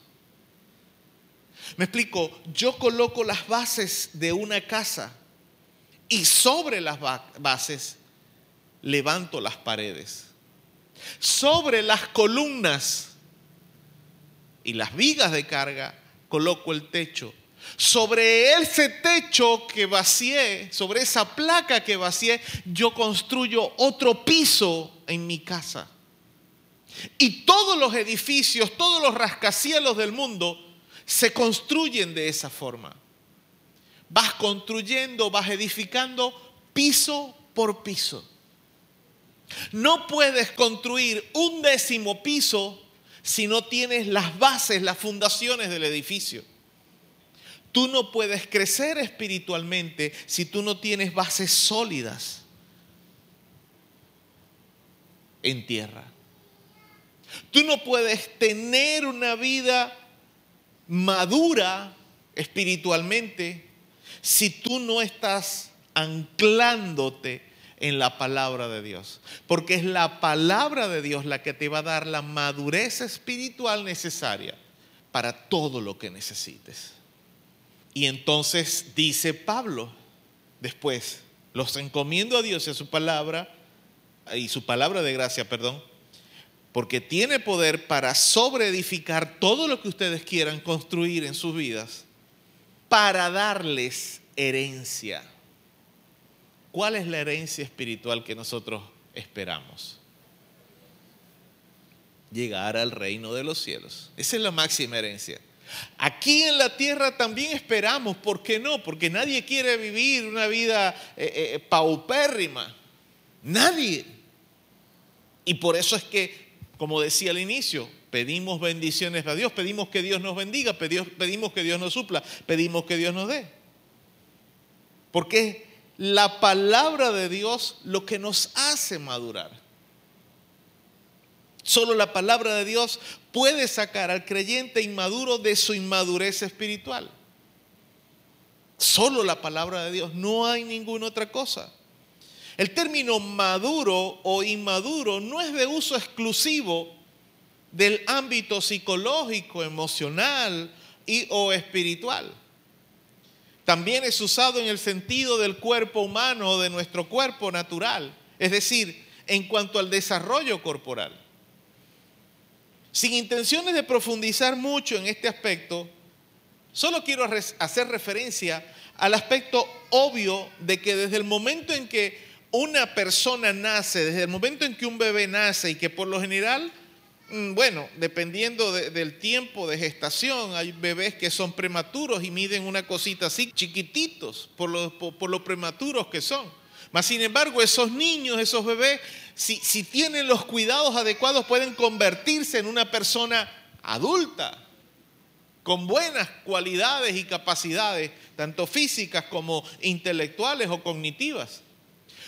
Me explico, yo coloco las bases de una casa y sobre las bases levanto las paredes. Sobre las columnas y las vigas de carga coloco el techo. Sobre ese techo que vacié, sobre esa placa que vacié, yo construyo otro piso en mi casa. Y todos los edificios, todos los rascacielos del mundo se construyen de esa forma. Vas construyendo, vas edificando piso por piso. No puedes construir un décimo piso si no tienes las bases, las fundaciones del edificio. Tú no puedes crecer espiritualmente si tú no tienes bases sólidas en tierra. Tú no puedes tener una vida madura espiritualmente si tú no estás anclándote en la palabra de Dios. Porque es la palabra de Dios la que te va a dar la madurez espiritual necesaria para todo lo que necesites. Y entonces dice Pablo, después, los encomiendo a Dios y a su palabra, y su palabra de gracia, perdón, porque tiene poder para sobreedificar todo lo que ustedes quieran construir en sus vidas, para darles herencia. ¿Cuál es la herencia espiritual que nosotros esperamos? Llegar al reino de los cielos. Esa es la máxima herencia. Aquí en la tierra también esperamos, ¿por qué no? Porque nadie quiere vivir una vida eh, eh, paupérrima. Nadie. Y por eso es que como decía al inicio, pedimos bendiciones a Dios, pedimos que Dios nos bendiga, pedimos que Dios nos supla, pedimos que Dios nos dé. Porque es la palabra de Dios lo que nos hace madurar. Solo la palabra de Dios puede sacar al creyente inmaduro de su inmadurez espiritual. Solo la palabra de Dios, no hay ninguna otra cosa. El término maduro o inmaduro no es de uso exclusivo del ámbito psicológico, emocional y o espiritual. También es usado en el sentido del cuerpo humano o de nuestro cuerpo natural, es decir, en cuanto al desarrollo corporal. Sin intenciones de profundizar mucho en este aspecto, solo quiero hacer referencia al aspecto obvio de que desde el momento en que una persona nace, desde el momento en que un bebé nace y que por lo general, mm, bueno, dependiendo del tiempo de gestación, hay bebés que son prematuros y miden una cosita así, chiquititos, por lo, prematuros que son. Mas, sin embargo, esos niños, esos bebés, si tienen los cuidados adecuados, pueden convertirse en una persona adulta, con buenas cualidades y capacidades, tanto físicas como intelectuales o cognitivas.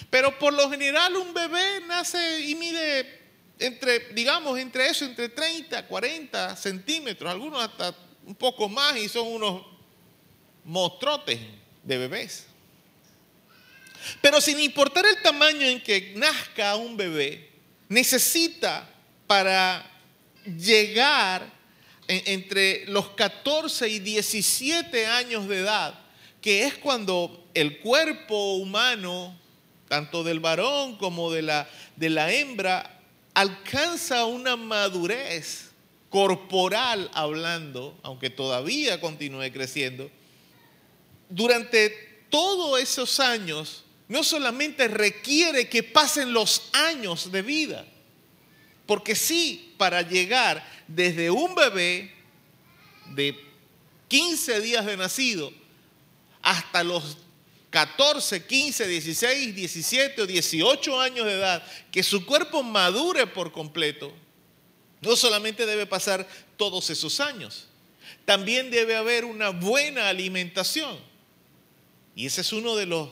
Pero por lo general un bebé nace y mide entre, digamos, entre eso, entre 30, 40 centímetros, algunos hasta un poco más y son unos monstruotes de bebés. Pero sin importar el tamaño en que nazca un bebé, necesita para llegar entre los 14 y 17 años de edad que es cuando el cuerpo humano, tanto del varón como de la, de la hembra, alcanza una madurez corporal hablando, aunque todavía continúe creciendo, durante todos esos años no solamente requiere que pasen los años de vida, porque sí, para llegar desde un bebé de 15 días de nacido hasta los 14, 15, 16, 17 o 18 años de edad, que su cuerpo madure por completo, no solamente debe pasar todos esos años, también debe haber una buena alimentación. Y ese es uno de los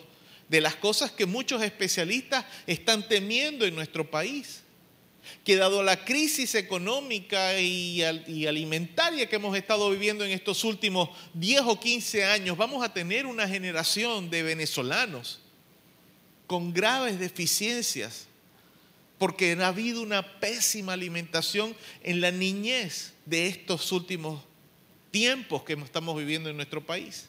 de las cosas que muchos especialistas están temiendo en nuestro país. Que dado la crisis económica y, alimentaria que hemos estado viviendo en estos últimos 10 o 15 años, vamos a tener una generación de venezolanos con graves deficiencias, porque ha habido una pésima alimentación en la niñez de estos últimos tiempos que estamos viviendo en nuestro país.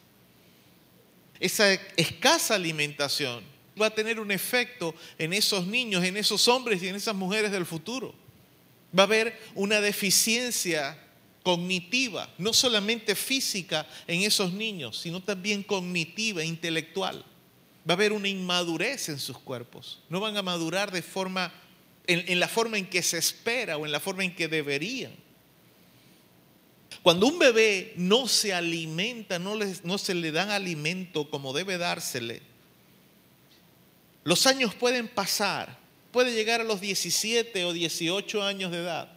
Esa escasa alimentación va a tener un efecto en esos niños, en esos hombres y en esas mujeres del futuro. Va a haber una deficiencia cognitiva, no solamente física en esos niños, sino también cognitiva, intelectual. Va a haber una inmadurez en sus cuerpos. No van a madurar de forma, en, la forma en que se espera o en la forma en que deberían. Cuando un bebé no se alimenta, no, no se le dan alimento como debe dársele, los años pueden pasar, puede llegar a los 17 o 18 años de edad,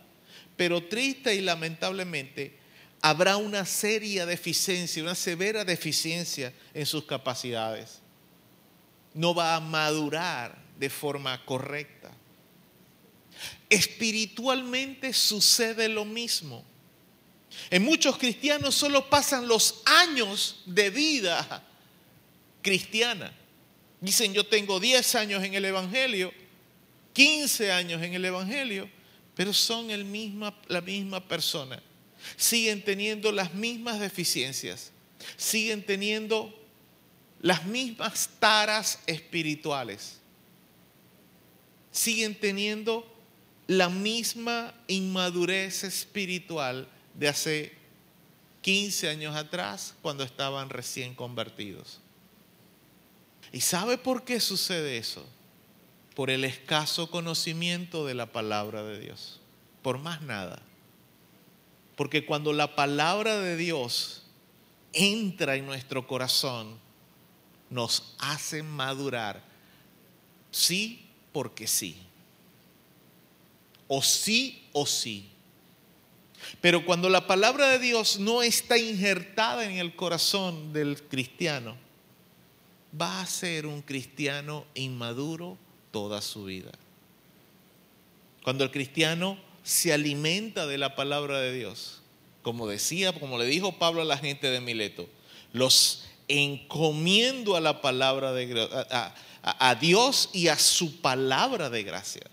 pero triste y lamentablemente habrá una seria deficiencia, una severa deficiencia en sus capacidades. No va a madurar de forma correcta. Espiritualmente sucede lo mismo. En muchos cristianos solo pasan los años de vida cristiana. Dicen, yo tengo 10 años en el Evangelio, 15 años en el Evangelio, pero son la misma persona. Siguen teniendo las mismas deficiencias, siguen teniendo las mismas taras espirituales, siguen teniendo la misma inmadurez espiritual de hace 15 años atrás cuando estaban recién convertidos. ¿Y sabe por qué sucede eso? Por el escaso conocimiento de la palabra de Dios. Por más nada. Porque cuando la palabra de Dios entra en nuestro corazón, nos hace madurar. Sí, porque sí. O sí o sí. Pero cuando la palabra de Dios no está injertada en el corazón del cristiano, va a ser un cristiano inmaduro toda su vida. Cuando el cristiano se alimenta de la palabra de Dios, como decía, como le dijo Pablo a la gente de Mileto, los encomiendo a la palabra de a, Dios y a su palabra de gracia.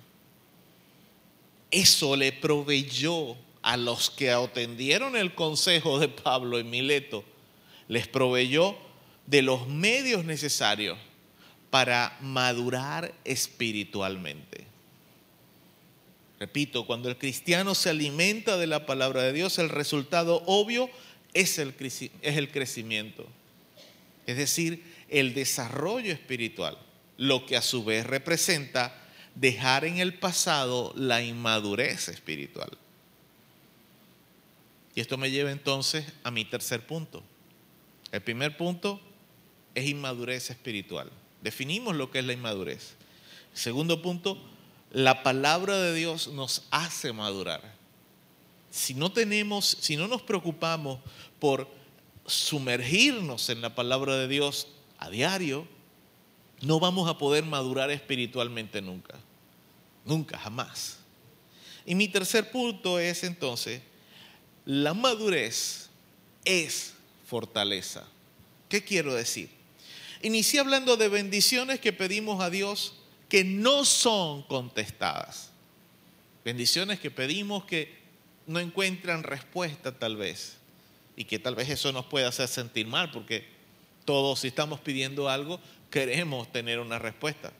Eso le proveyó a los que atendieron el consejo de Pablo en Mileto, les proveyó de los medios necesarios para madurar espiritualmente. Repito, cuando el cristiano se alimenta de la palabra de Dios, el resultado obvio es el, crecimiento, es decir, el desarrollo espiritual, lo que a su vez representa dejar en el pasado la inmadurez espiritual. Y esto me lleva entonces a mi tercer punto. El primer punto es inmadurez espiritual. Definimos lo que es la inmadurez. segundo punto, la palabra de Dios nos hace madurar. Si no tenemos, si no nos preocupamos por sumergirnos en la palabra de Dios a diario, no vamos a poder madurar espiritualmente nunca. Nunca, jamás. Y mi tercer punto es entonces la madurez es fortaleza. ¿Qué quiero decir? Inicié hablando de bendiciones que pedimos a Dios que no son contestadas. Bendiciones que pedimos que no encuentran respuesta tal vez. Y que tal vez eso nos pueda hacer sentir mal porque Todos si estamos pidiendo algo, queremos tener una respuesta.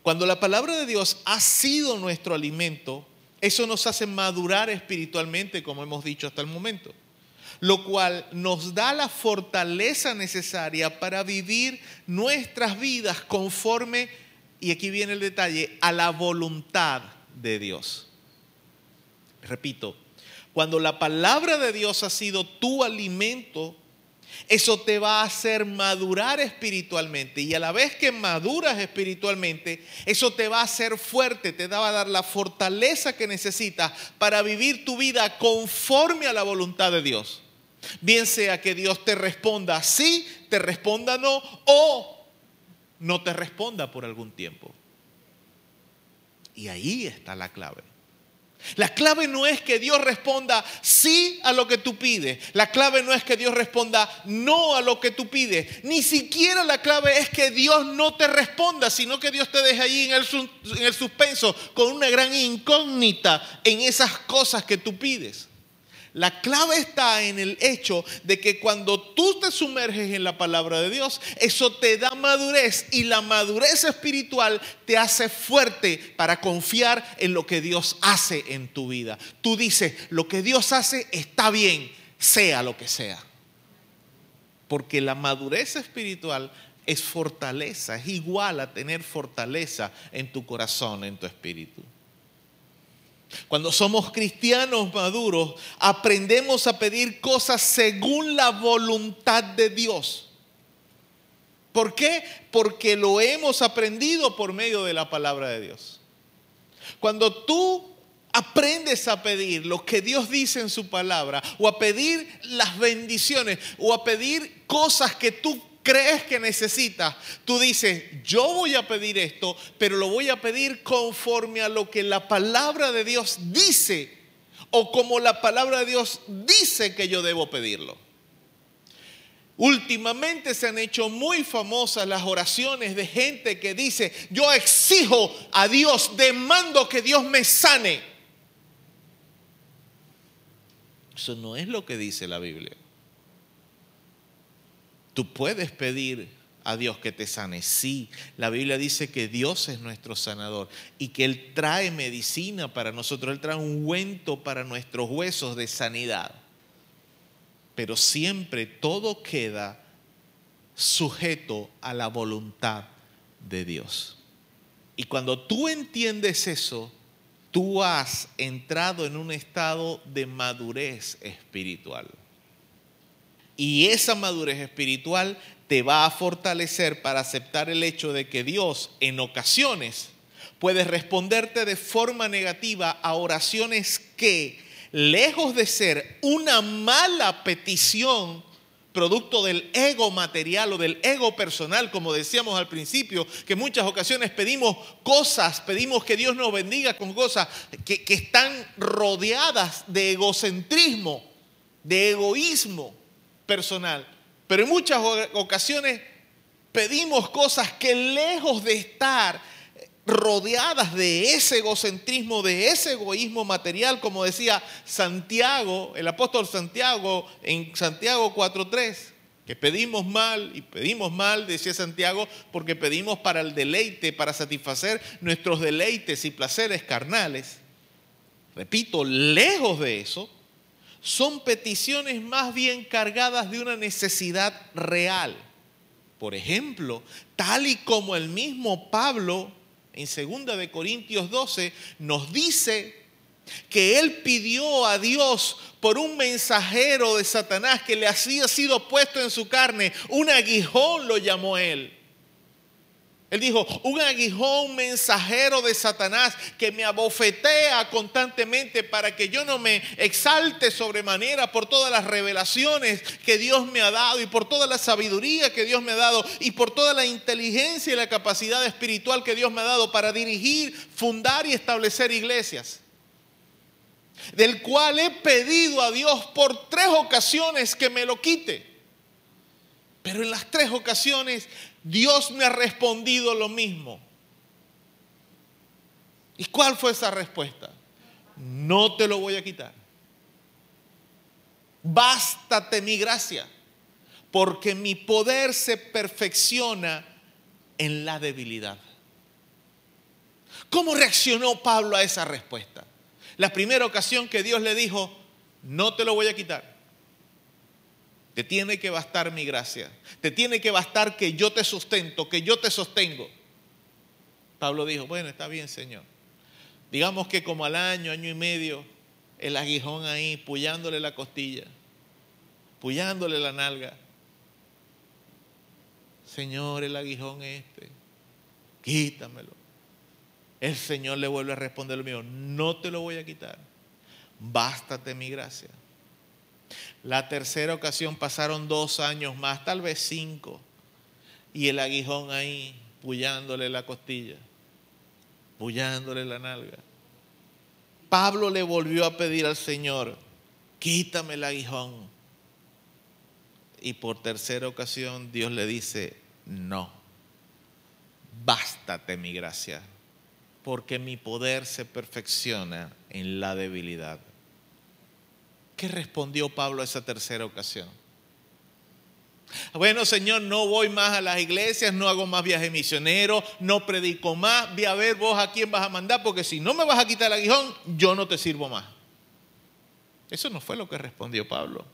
Cuando la palabra de Dios ha sido nuestro alimento, eso nos hace madurar espiritualmente, como hemos dicho hasta el momento, lo cual nos da la fortaleza necesaria para vivir nuestras vidas conforme, y aquí viene el detalle, a la voluntad de Dios. Repito, cuando la palabra de Dios ha sido tu alimento, eso te va a hacer madurar espiritualmente. Y a la vez que maduras espiritualmente, eso te va a hacer fuerte, te va a dar la fortaleza que necesitas para vivir tu vida conforme a la voluntad de Dios. Bien sea que Dios te responda sí, te responda no, o no te responda por algún tiempo. Y ahí está la clave. La clave no es que Dios responda sí a lo que tú pides. La clave no es que Dios responda no a lo que tú pides. Ni siquiera la clave es que Dios no te responda, sino que Dios te deje ahí en el, en el suspenso con una gran incógnita en esas cosas que tú pides. La clave está en el hecho de que cuando tú te sumerges en la palabra de Dios, eso te da madurez y la madurez espiritual te hace fuerte para confiar en lo que Dios hace en tu vida. Tú dices, lo que Dios hace está bien, sea lo que sea. Porque la madurez espiritual es fortaleza, es igual a tener fortaleza en tu corazón, en tu espíritu. Cuando somos cristianos maduros, aprendemos a pedir cosas según la voluntad de Dios. ¿Por qué? Porque lo hemos aprendido por medio de la palabra de Dios. Cuando tú aprendes a pedir lo que Dios dice en su palabra, o a pedir las bendiciones, o a pedir cosas que tú crees que necesitas, tú dices, yo voy a pedir esto, pero lo voy a pedir conforme a lo que la palabra de Dios dice o como la palabra de Dios dice que yo debo pedirlo. Últimamente se han hecho muy famosas las oraciones de gente que dice, yo exijo a Dios, demando que Dios me sane. Eso no es lo que dice la Biblia. Tú puedes pedir a Dios que te sane. Sí, la Biblia dice que Dios es nuestro sanador y que Él trae medicina para nosotros, Él trae un ungüento para nuestros huesos de sanidad. Pero siempre todo queda sujeto a la voluntad de Dios. Y cuando tú entiendes eso, tú has entrado en un estado de madurez espiritual. Y esa madurez espiritual te va a fortalecer para aceptar el hecho de que Dios en ocasiones puede responderte de forma negativa a oraciones que, lejos de ser una mala petición, producto del ego material o del ego personal, como decíamos al principio, que muchas ocasiones pedimos cosas, pedimos que Dios nos bendiga con cosas que, que están rodeadas de egocentrismo, de egoísmo personal. Pero en muchas ocasiones pedimos cosas que lejos de estar rodeadas de ese egocentrismo, de ese egoísmo material, como decía Santiago, el apóstol Santiago en Santiago 4.3, que pedimos mal y pedimos mal, decía Santiago, porque pedimos para el deleite, para satisfacer nuestros deleites y placeres carnales. Repito, lejos de eso, son peticiones más bien cargadas de una necesidad real. Por ejemplo, tal y como el mismo Pablo en 2 de Corintios 12 nos dice que él pidió a Dios por un mensajero de Satanás que le había sido puesto en su carne, un aguijón lo llamó él. Él dijo, un aguijón mensajero de Satanás que me abofetea constantemente para que yo no me exalte sobremanera por todas las revelaciones que Dios me ha dado y por toda la sabiduría que Dios me ha dado y por toda la inteligencia y la capacidad espiritual que Dios me ha dado para dirigir, fundar y establecer iglesias. Del cual he pedido a Dios por tres ocasiones que me lo quite. Pero en las tres ocasiones Dios me ha respondido lo mismo. ¿Y cuál fue esa respuesta? No te lo voy a quitar. Bástate mi gracia, porque mi poder se perfecciona en la debilidad. ¿Cómo reaccionó Pablo a esa respuesta? La primera ocasión que Dios le dijo, no te lo voy a quitar. Te tiene que bastar mi gracia. Te tiene que bastar que yo te sustento, que yo te sostengo. Pablo dijo, bueno, está bien, Señor. Digamos que como al año, año y medio, el aguijón ahí, pullándole la costilla, pullándole la nalga. Señor, el aguijón este, quítamelo. El Señor le vuelve a responder lo mío, no te lo voy a quitar, bástate mi gracia. La tercera ocasión pasaron dos años más, tal vez cinco, y el aguijón ahí, pullándole la costilla, pullándole la nalga. Pablo le volvió a pedir al Señor, quítame el aguijón. Y por tercera ocasión Dios le dice, no, bástate mi gracia, porque mi poder se perfecciona en la debilidad. ¿Qué respondió Pablo a esa tercera ocasión? Bueno, Señor, no voy más a las iglesias, no hago más viajes misioneros, no predico más, ve a ver vos a quién vas a mandar, porque si no me vas a quitar el aguijón, yo no te sirvo más. Eso no fue lo que respondió Pablo.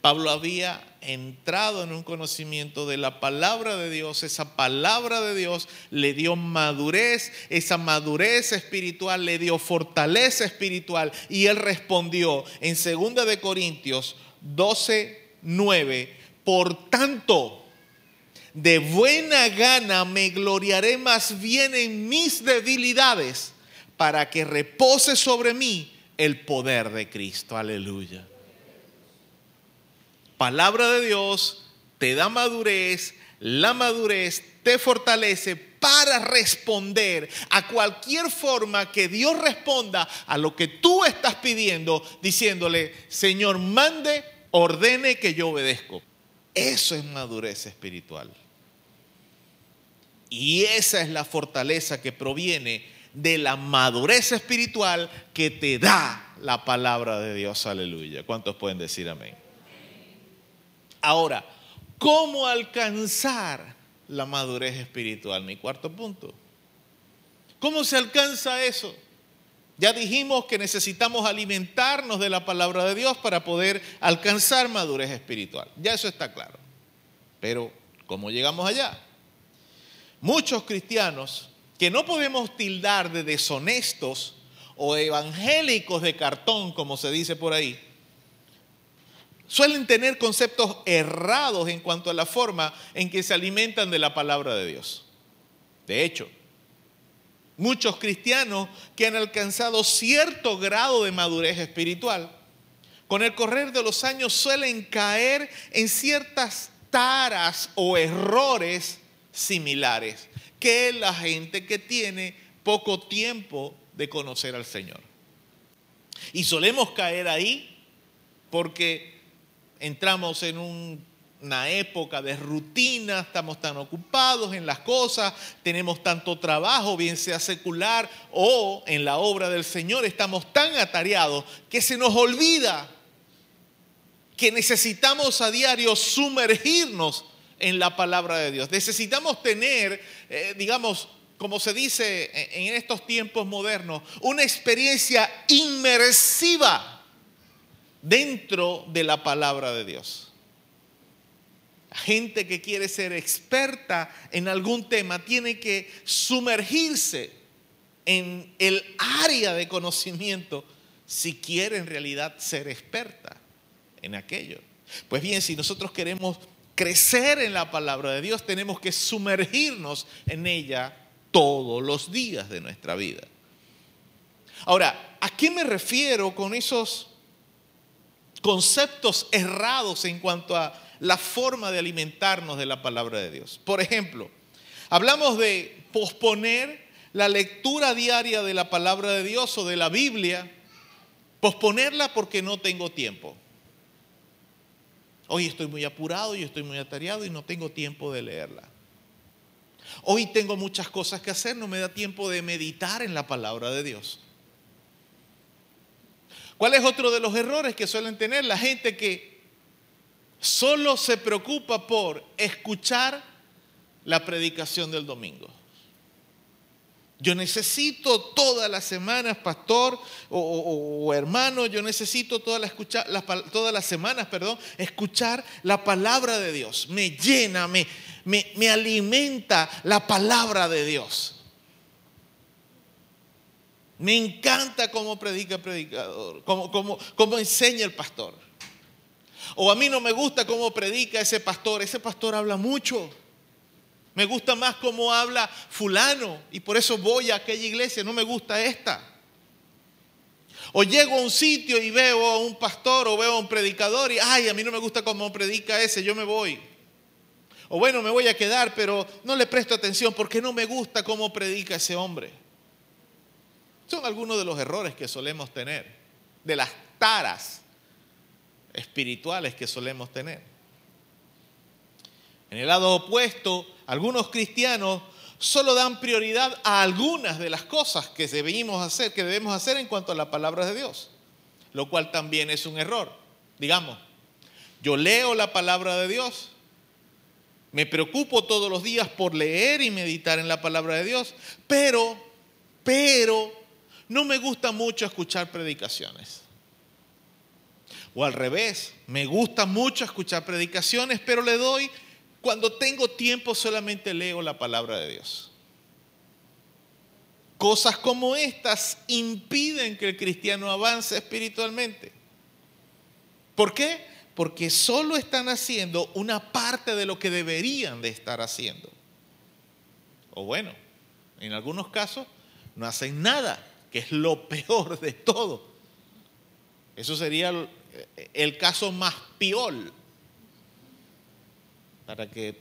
Pablo había entrado en un conocimiento de la palabra de Dios, esa palabra de Dios le dio madurez, esa madurez espiritual le dio fortaleza espiritual y él respondió en 2 de Corintios 12, 9, por tanto, de buena gana me gloriaré más bien en mis debilidades para que repose sobre mí el poder de Cristo. Aleluya palabra de Dios te da madurez, la madurez te fortalece para responder a cualquier forma que Dios responda a lo que tú estás pidiendo, diciéndole, Señor, mande, ordene que yo obedezco. Eso es madurez espiritual. Y esa es la fortaleza que proviene de la madurez espiritual que te da la palabra de Dios. Aleluya. ¿Cuántos pueden decir amén? Ahora, ¿cómo alcanzar la madurez espiritual? Mi cuarto punto. ¿Cómo se alcanza eso? Ya dijimos que necesitamos alimentarnos de la palabra de Dios para poder alcanzar madurez espiritual. Ya eso está claro. Pero, ¿cómo llegamos allá? Muchos cristianos que no podemos tildar de deshonestos o evangélicos de cartón, como se dice por ahí, suelen tener conceptos errados en cuanto a la forma en que se alimentan de la palabra de Dios. De hecho, muchos cristianos que han alcanzado cierto grado de madurez espiritual, con el correr de los años suelen caer en ciertas taras o errores similares que la gente que tiene poco tiempo de conocer al Señor. Y solemos caer ahí porque entramos en una época de rutina, estamos tan ocupados en las cosas, tenemos tanto trabajo, bien sea secular o en la obra del Señor, estamos tan atareados que se nos olvida que necesitamos a diario sumergirnos en la palabra de Dios. Necesitamos tener, eh, digamos, como se dice en estos tiempos modernos, una experiencia inmersiva dentro de la palabra de Dios. Gente que quiere ser experta en algún tema tiene que sumergirse en el área de conocimiento si quiere en realidad ser experta en aquello. Pues bien, si nosotros queremos crecer en la palabra de Dios, tenemos que sumergirnos en ella todos los días de nuestra vida. Ahora, ¿a qué me refiero con esos conceptos errados en cuanto a la forma de alimentarnos de la palabra de Dios. Por ejemplo, hablamos de posponer la lectura diaria de la palabra de Dios o de la Biblia, posponerla porque no tengo tiempo. Hoy estoy muy apurado y estoy muy atareado y no tengo tiempo de leerla. Hoy tengo muchas cosas que hacer, no me da tiempo de meditar en la palabra de Dios. ¿Cuál es otro de los errores que suelen tener la gente que solo se preocupa por escuchar la predicación del domingo. Yo necesito todas las semanas, pastor o, hermano, yo necesito todas las, todas las semanas, perdón, escuchar la palabra de Dios. Me llena, me, me, alimenta la palabra de Dios. Me encanta cómo predica el predicador, cómo, enseña el pastor. O a mí no me gusta cómo predica ese pastor, ese pastor habla mucho. Me gusta más cómo habla fulano y por eso voy a aquella iglesia, no me gusta esta. O llego a un sitio y veo a un pastor o veo a un predicador y, ay, a mí no me gusta cómo predica ese, yo me voy. O bueno, me voy a quedar, pero no le presto atención porque no me gusta cómo predica ese hombre. Son algunos de los errores que solemos tener, de las taras espirituales que solemos tener. En el lado opuesto, algunos cristianos solo dan prioridad a algunas de las cosas que debemos hacer, que debemos hacer en cuanto a la palabra de Dios, lo cual también es un error. Digamos, yo leo la palabra de Dios, me preocupo todos los días por leer y meditar en la palabra de Dios, pero, pero, no me gusta mucho escuchar predicaciones. O al revés, me gusta mucho escuchar predicaciones, pero le doy cuando tengo tiempo solamente leo la palabra de Dios. Cosas como estas impiden que el cristiano avance espiritualmente. ¿Por qué? Porque solo están haciendo una parte de lo que deberían de estar haciendo. O bueno, en algunos casos no hacen nada, que es lo peor de todo. Eso sería el, caso más peor para que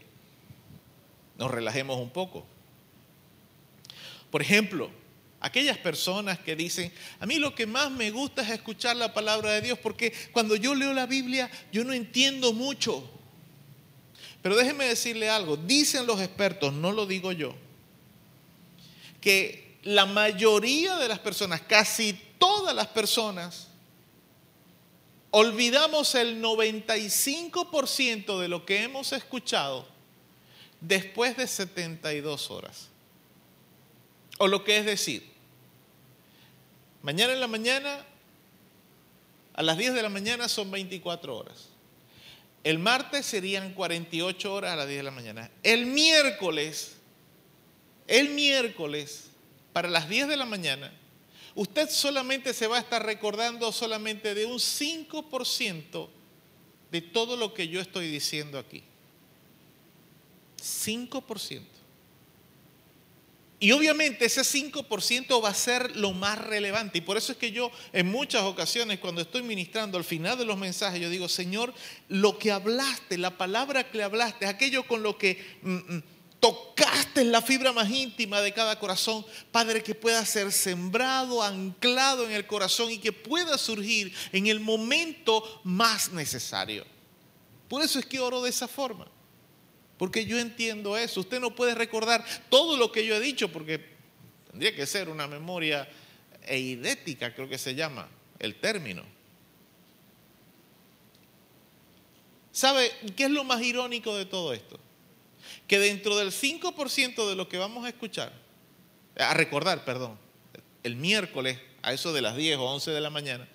nos relajemos un poco. Por ejemplo, aquellas personas que dicen, a mí lo que más me gusta es escuchar la palabra de Dios, porque cuando yo leo la Biblia yo no entiendo mucho. Pero déjenme decirle algo, dicen los expertos, no lo digo yo, que la mayoría de las personas, casi todas las personas, olvidamos el 95% de lo que hemos escuchado después de 72 horas. O lo que es decir, mañana en la mañana, a las 10 de la mañana son 24 horas. El martes serían 48 horas a las 10 de la mañana. El miércoles, el miércoles, para las 10 de la mañana, usted solamente se va a estar recordando solamente de un 5% de todo lo que yo estoy diciendo aquí. 5%. Y obviamente ese 5% va a ser lo más relevante. Y por eso es que yo en muchas ocasiones cuando estoy ministrando al final de los mensajes, yo digo, Señor, lo que hablaste, la palabra que hablaste, aquello con lo que... Mm, mm, tocaste en la fibra más íntima de cada corazón, Padre, que pueda ser sembrado, anclado en el corazón y que pueda surgir en el momento más necesario. Por eso es que oro de esa forma, porque yo entiendo eso. Usted no puede recordar todo lo que yo he dicho, porque tendría que ser una memoria eidética, creo que se llama el término. ¿Sabe qué es lo más irónico de todo esto? Que dentro del 5% de lo que vamos a escuchar, a recordar, perdón, el miércoles a eso de las 10 o 11 de la mañana,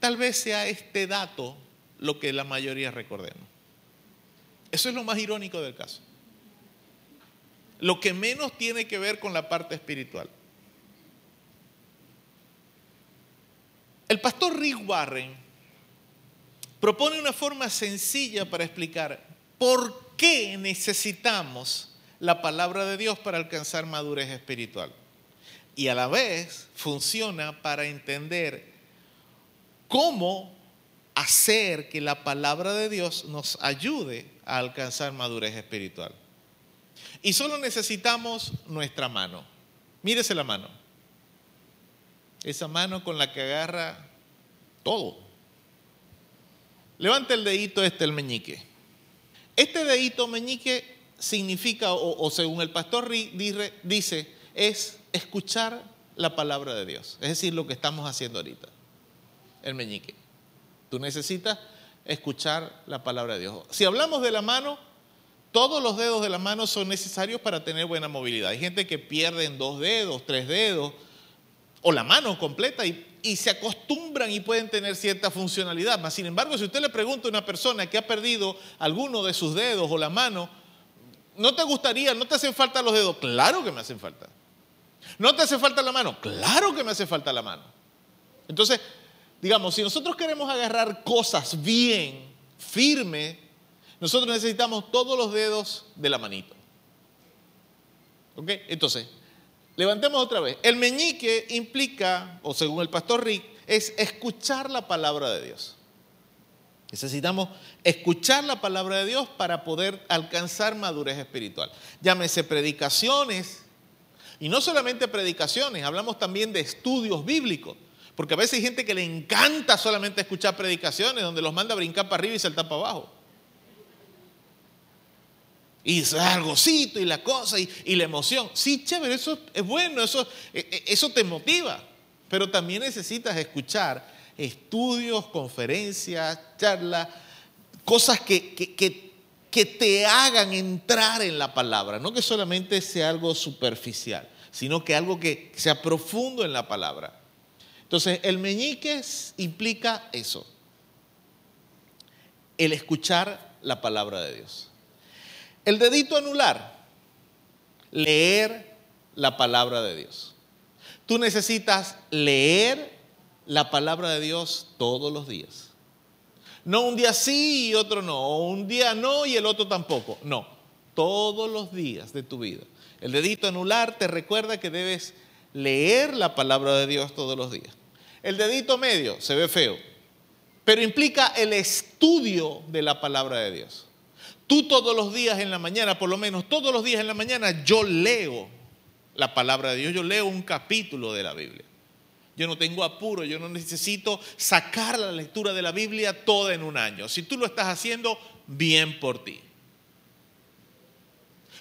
tal vez sea este dato lo que la mayoría recordemos. Eso es lo más irónico del caso. Lo que menos tiene que ver con la parte espiritual. El pastor Rick Warren propone una forma sencilla para explicar por qué necesitamos la palabra de Dios para alcanzar madurez espiritual. Y a la vez funciona para entender cómo hacer que la palabra de Dios nos ayude a alcanzar madurez espiritual. Y solo necesitamos nuestra mano. Mírese la mano. Esa mano con la que agarra todo. Levante el dedito este, el meñique. Este dedito meñique significa, o, según el pastor dice, es escuchar la palabra de Dios. Es decir, lo que estamos haciendo ahorita. El meñique. Tú necesitas escuchar la palabra de Dios. Si hablamos de la mano, todos los dedos de la mano son necesarios para tener buena movilidad. Hay gente que pierde dos dedos, tres dedos, o la mano completa y, y se acostumbran y pueden tener cierta funcionalidad. Mas, sin embargo, si usted le pregunta a una persona que ha perdido alguno de sus dedos o la mano, ¿no te gustaría, no te hacen falta los dedos? Claro que me hacen falta. ¿No te hace falta la mano? Claro que me hace falta la mano. Entonces, digamos, si nosotros queremos agarrar cosas bien, firme, nosotros necesitamos todos los dedos de la manito. ¿Ok? Entonces, levantemos otra vez. El meñique implica, o según el pastor Rick, es escuchar la palabra de Dios. Necesitamos escuchar la palabra de Dios para poder alcanzar madurez espiritual. Llámese predicaciones, y no solamente predicaciones, hablamos también de estudios bíblicos. Porque a veces hay gente que le encanta solamente escuchar predicaciones, donde los manda a brincar para arriba y saltar para abajo. Y el gocito y la cosa y, la emoción. Sí, chévere, eso es bueno, eso, e, e, eso te motiva. Pero también necesitas escuchar estudios, conferencias, charlas, cosas que, que, que te hagan entrar en la palabra. No que solamente sea algo superficial, sino que algo que sea profundo en la palabra. Entonces, el meñique implica eso, el escuchar la palabra de Dios. El dedito anular, leer la palabra de Dios. Tú necesitas leer la palabra de Dios todos los días. No un día sí y otro no, o un día no y el otro tampoco. No, todos los días de tu vida. El dedito anular te recuerda que debes leer la palabra de Dios todos los días. El dedito medio se ve feo, pero implica el estudio de la palabra de Dios. Tú todos los días en la mañana, por lo menos todos los días en la mañana, yo leo la palabra de Dios, yo leo un capítulo de la Biblia. Yo no tengo apuro, yo no necesito sacar la lectura de la Biblia toda en un año. Si tú lo estás haciendo, bien por ti.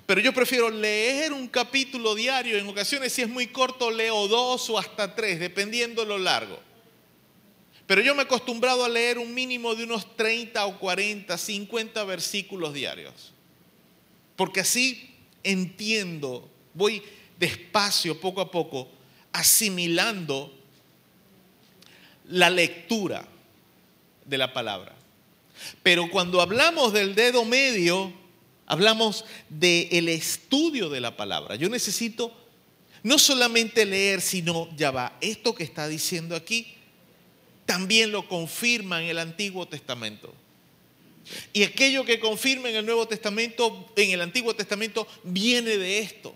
Pero yo prefiero leer un capítulo diario, en ocasiones si es muy corto leo dos o hasta tres, dependiendo lo largo. Pero yo me he acostumbrado a leer un mínimo de unos 30 o 40, 50 versículos diarios. Porque así entiendo, voy despacio, poco a poco, asimilando la lectura de la palabra. Pero cuando hablamos del dedo medio, hablamos del estudio de la palabra. Yo necesito no solamente leer, sino, ya va, esto que está diciendo aquí también lo confirma en el Antiguo Testamento. Y aquello que confirma en el Nuevo Testamento, en el Antiguo Testamento, viene de esto.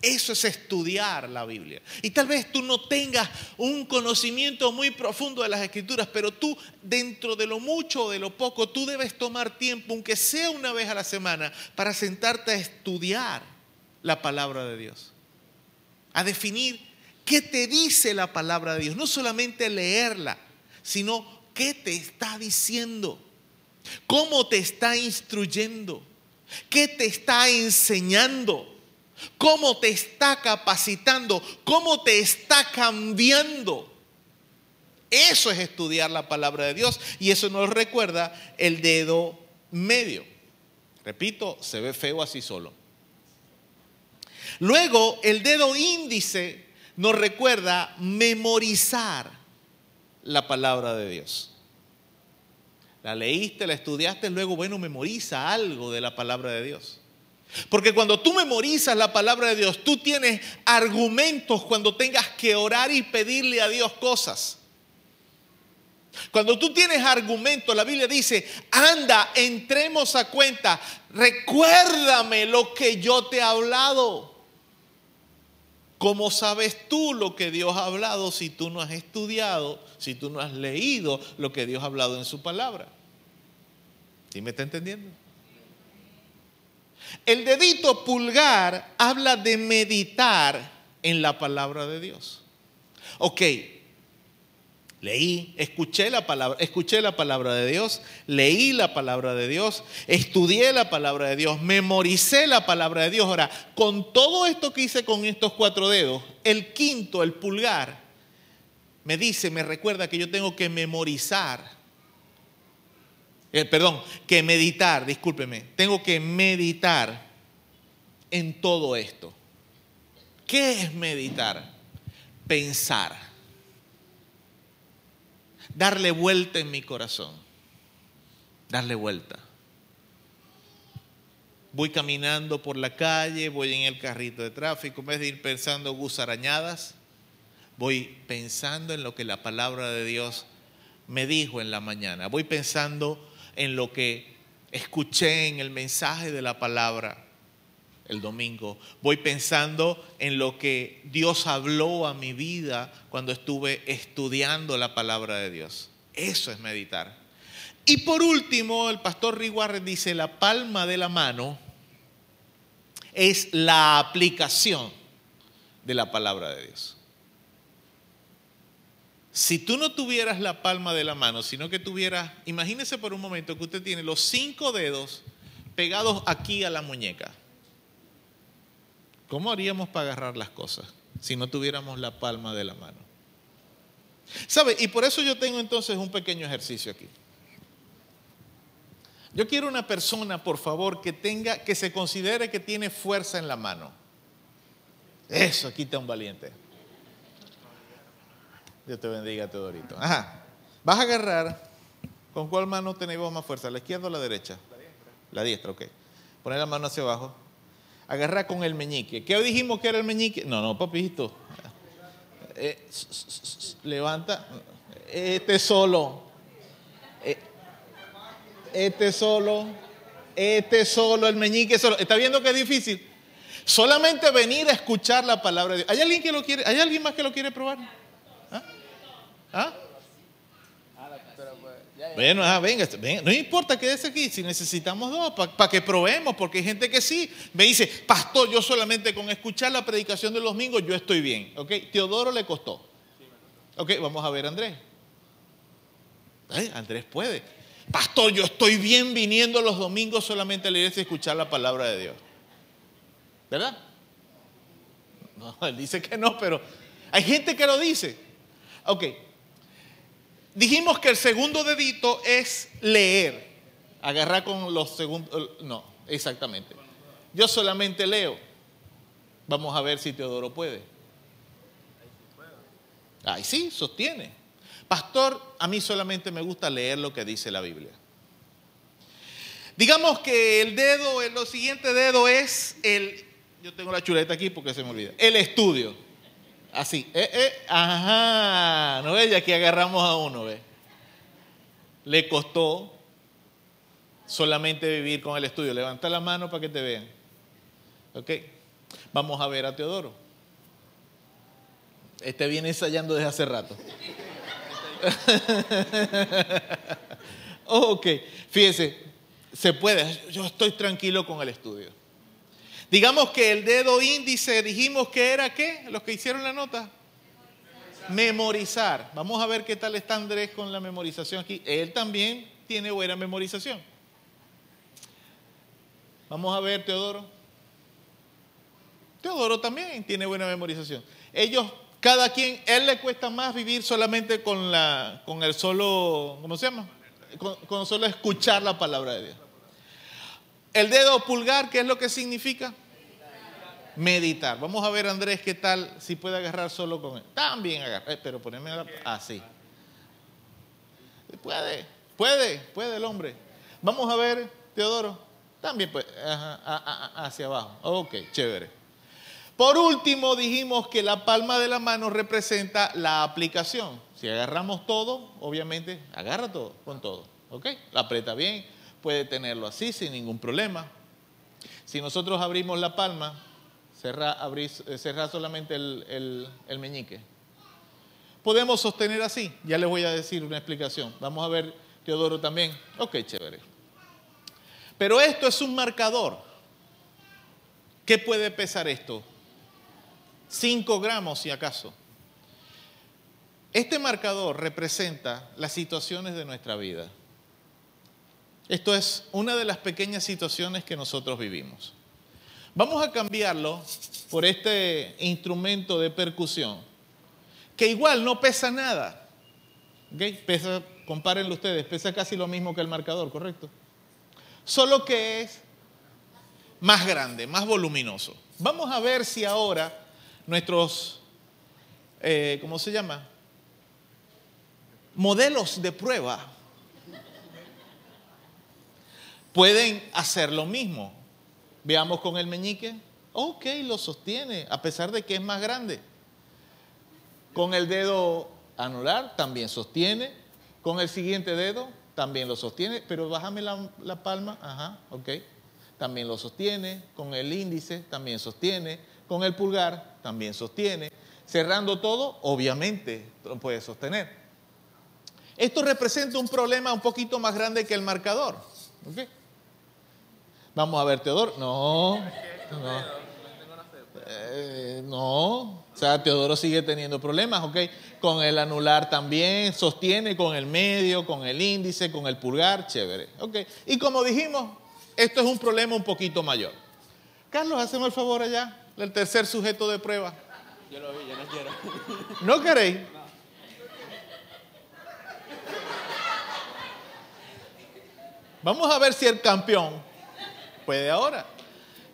Eso es estudiar la Biblia. Y tal vez tú no tengas un conocimiento muy profundo de las escrituras, pero tú dentro de lo mucho o de lo poco, tú debes tomar tiempo, aunque sea una vez a la semana, para sentarte a estudiar la palabra de Dios. A definir qué te dice la palabra de Dios. No solamente leerla, sino qué te está diciendo. Cómo te está instruyendo. ¿Qué te está enseñando? cómo te está capacitando, cómo te está cambiando. Eso es estudiar la palabra de Dios y eso nos recuerda el dedo medio. Repito, se ve feo así solo. Luego, el dedo índice nos recuerda memorizar la palabra de Dios. La leíste, la estudiaste, luego, bueno, memoriza algo de la palabra de Dios. Porque cuando tú memorizas la palabra de Dios, tú tienes argumentos cuando tengas que orar y pedirle a Dios cosas. Cuando tú tienes argumentos, la Biblia dice, anda, entremos a cuenta, recuérdame lo que yo te he hablado. ¿Cómo sabes tú lo que Dios ha hablado si tú no has estudiado, si tú no has leído lo que Dios ha hablado en su palabra? ¿Sí me está entendiendo? El dedito pulgar habla de meditar en la palabra de Dios. Ok, leí, escuché la palabra, escuché la palabra de Dios, leí la palabra de Dios, estudié la palabra de Dios, memoricé la palabra de Dios. Ahora, con todo esto que hice con estos cuatro dedos, el quinto, el pulgar, me dice, me recuerda que yo tengo que memorizar eh, perdón, que meditar, discúlpeme, tengo que meditar en todo esto. ¿Qué es meditar? Pensar. Darle vuelta en mi corazón. Darle vuelta. Voy caminando por la calle, voy en el carrito de tráfico, en vez de ir pensando gusarañadas, voy pensando en lo que la palabra de Dios me dijo en la mañana. Voy pensando en lo que escuché en el mensaje de la palabra el domingo. Voy pensando en lo que Dios habló a mi vida cuando estuve estudiando la palabra de Dios. Eso es meditar. Y por último, el pastor Riguarre dice, la palma de la mano es la aplicación de la palabra de Dios. Si tú no tuvieras la palma de la mano, sino que tuvieras, imagínese por un momento que usted tiene los cinco dedos pegados aquí a la muñeca. ¿Cómo haríamos para agarrar las cosas si no tuviéramos la palma de la mano? ¿Sabe? Y por eso yo tengo entonces un pequeño ejercicio aquí. Yo quiero una persona, por favor, que tenga, que se considere que tiene fuerza en la mano. Eso, quita un valiente. Dios te bendiga, Teodorito. Ajá. Vas a agarrar. ¿Con cuál mano tenemos más fuerza? ¿La izquierda o la derecha? La diestra. La diestra, ok. Poner la mano hacia abajo agarrar con el meñique. ¿Qué dijimos que era el meñique? No, no, papito. Eh, levanta. Este solo. Eh, este solo. Este solo, el meñique solo. ¿Está viendo que es difícil? Solamente venir a escuchar la palabra de Dios. ¿Hay alguien que lo quiere? ¿Hay alguien más que lo quiere probar? ¿Ah? ¿Ah? Bueno, ah, venga, no importa que aquí, si necesitamos dos, para que probemos, porque hay gente que sí, me dice, pastor, yo solamente con escuchar la predicación de los yo estoy bien, ¿ok? Teodoro le costó. Ok, vamos a ver Andrés. Andrés puede. Pastor, yo estoy bien viniendo los domingos solamente a la a escuchar la palabra de Dios. ¿Verdad? No, él dice que no, pero hay gente que lo dice. Ok, Dijimos que el segundo dedito es leer. Agarrar con los segundos. No, exactamente. Yo solamente leo. Vamos a ver si Teodoro puede. Ay, sí, sostiene. Pastor, a mí solamente me gusta leer lo que dice la Biblia. Digamos que el dedo, el siguiente dedo es el, yo tengo la chuleta aquí porque se me olvida, el estudio. Así. Eh, eh, ajá. ¿No ve? Y aquí agarramos a uno, ¿ve? Le costó solamente vivir con el estudio. Levanta la mano para que te vean. ¿Ok? Vamos a ver a Teodoro. Este viene ensayando desde hace rato. ok, fíjese, se puede. Yo estoy tranquilo con el estudio. Digamos que el dedo índice dijimos que era qué, los que hicieron la nota. Memorizar. Vamos a ver qué tal está Andrés con la memorización aquí. Él también tiene buena memorización. Vamos a ver, Teodoro. Teodoro también tiene buena memorización. Ellos, cada quien, él le cuesta más vivir solamente con, la, con el solo, ¿cómo se llama? Con, con solo escuchar la palabra de Dios. El dedo pulgar, ¿qué es lo que significa? Meditar. Vamos a ver, Andrés, qué tal si puede agarrar solo con él. También agarrar, eh, pero ponerme así. Puede, puede, puede el hombre. Vamos a ver, Teodoro. También puede, hacia abajo. Ok, chévere. Por último, dijimos que la palma de la mano representa la aplicación. Si agarramos todo, obviamente, agarra todo, con todo. ¿Ok? La aprieta bien puede tenerlo así sin ningún problema. Si nosotros abrimos la palma, cerrar, eh, solamente el, el meñique. Podemos sostener así. Ya les voy a decir una explicación. Vamos a ver Teodoro también. Ok, chévere. Pero esto es un marcador. ¿Qué puede pesar esto? 5 gramos si acaso. Este marcador representa las situaciones de nuestra vida. Esto es una de las pequeñas situaciones que nosotros vivimos. Vamos a cambiarlo por este instrumento de percusión, que igual no pesa nada. ¿Ok? Pesa, compárenlo ustedes, pesa casi lo mismo que el marcador, ¿correcto? Solo que es más grande, más voluminoso. Vamos a ver si ahora nuestros, eh, ¿cómo se llama? Modelos de prueba pueden hacer lo mismo. Veamos con el meñique. Ok, lo sostiene, a pesar de que es más grande. Con el dedo anular también sostiene. Con el siguiente dedo también lo sostiene. Pero bájame la, palma. Ajá, ok. También lo sostiene. Con el índice también sostiene. Con el pulgar también sostiene. Cerrando todo, obviamente lo puede sostener. Esto representa un problema un poquito más grande que el marcador. ¿ok? Vamos a ver, Teodoro. No, no. Eh, no, o sea, Teodoro sigue teniendo problemas, ¿ok? Con el anular también, sostiene con el medio, con el índice, con el pulgar, chévere, ¿ok? Y como dijimos, esto es un problema un poquito mayor. Carlos, hacemos el favor allá, el tercer sujeto de prueba. Yo lo vi, yo no quiero. ¿No queréis? Vamos a ver si el campeón puede ahora.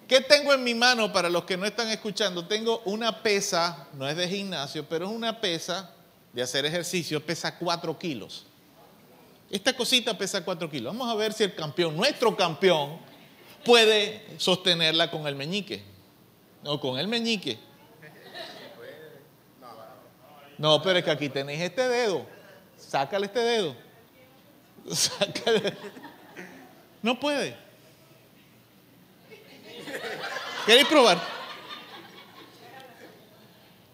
¿Qué tengo en mi mano para los que no están escuchando? Tengo una pesa, no es de gimnasio, pero es una pesa de hacer ejercicio, pesa 4 kilos. Esta cosita pesa 4 kilos. Vamos a ver si el campeón, nuestro campeón, puede sostenerla con el meñique. No, con el meñique. No, pero es que aquí tenéis este dedo. Sácale este dedo. Sácale. No puede. ¿Queréis probar?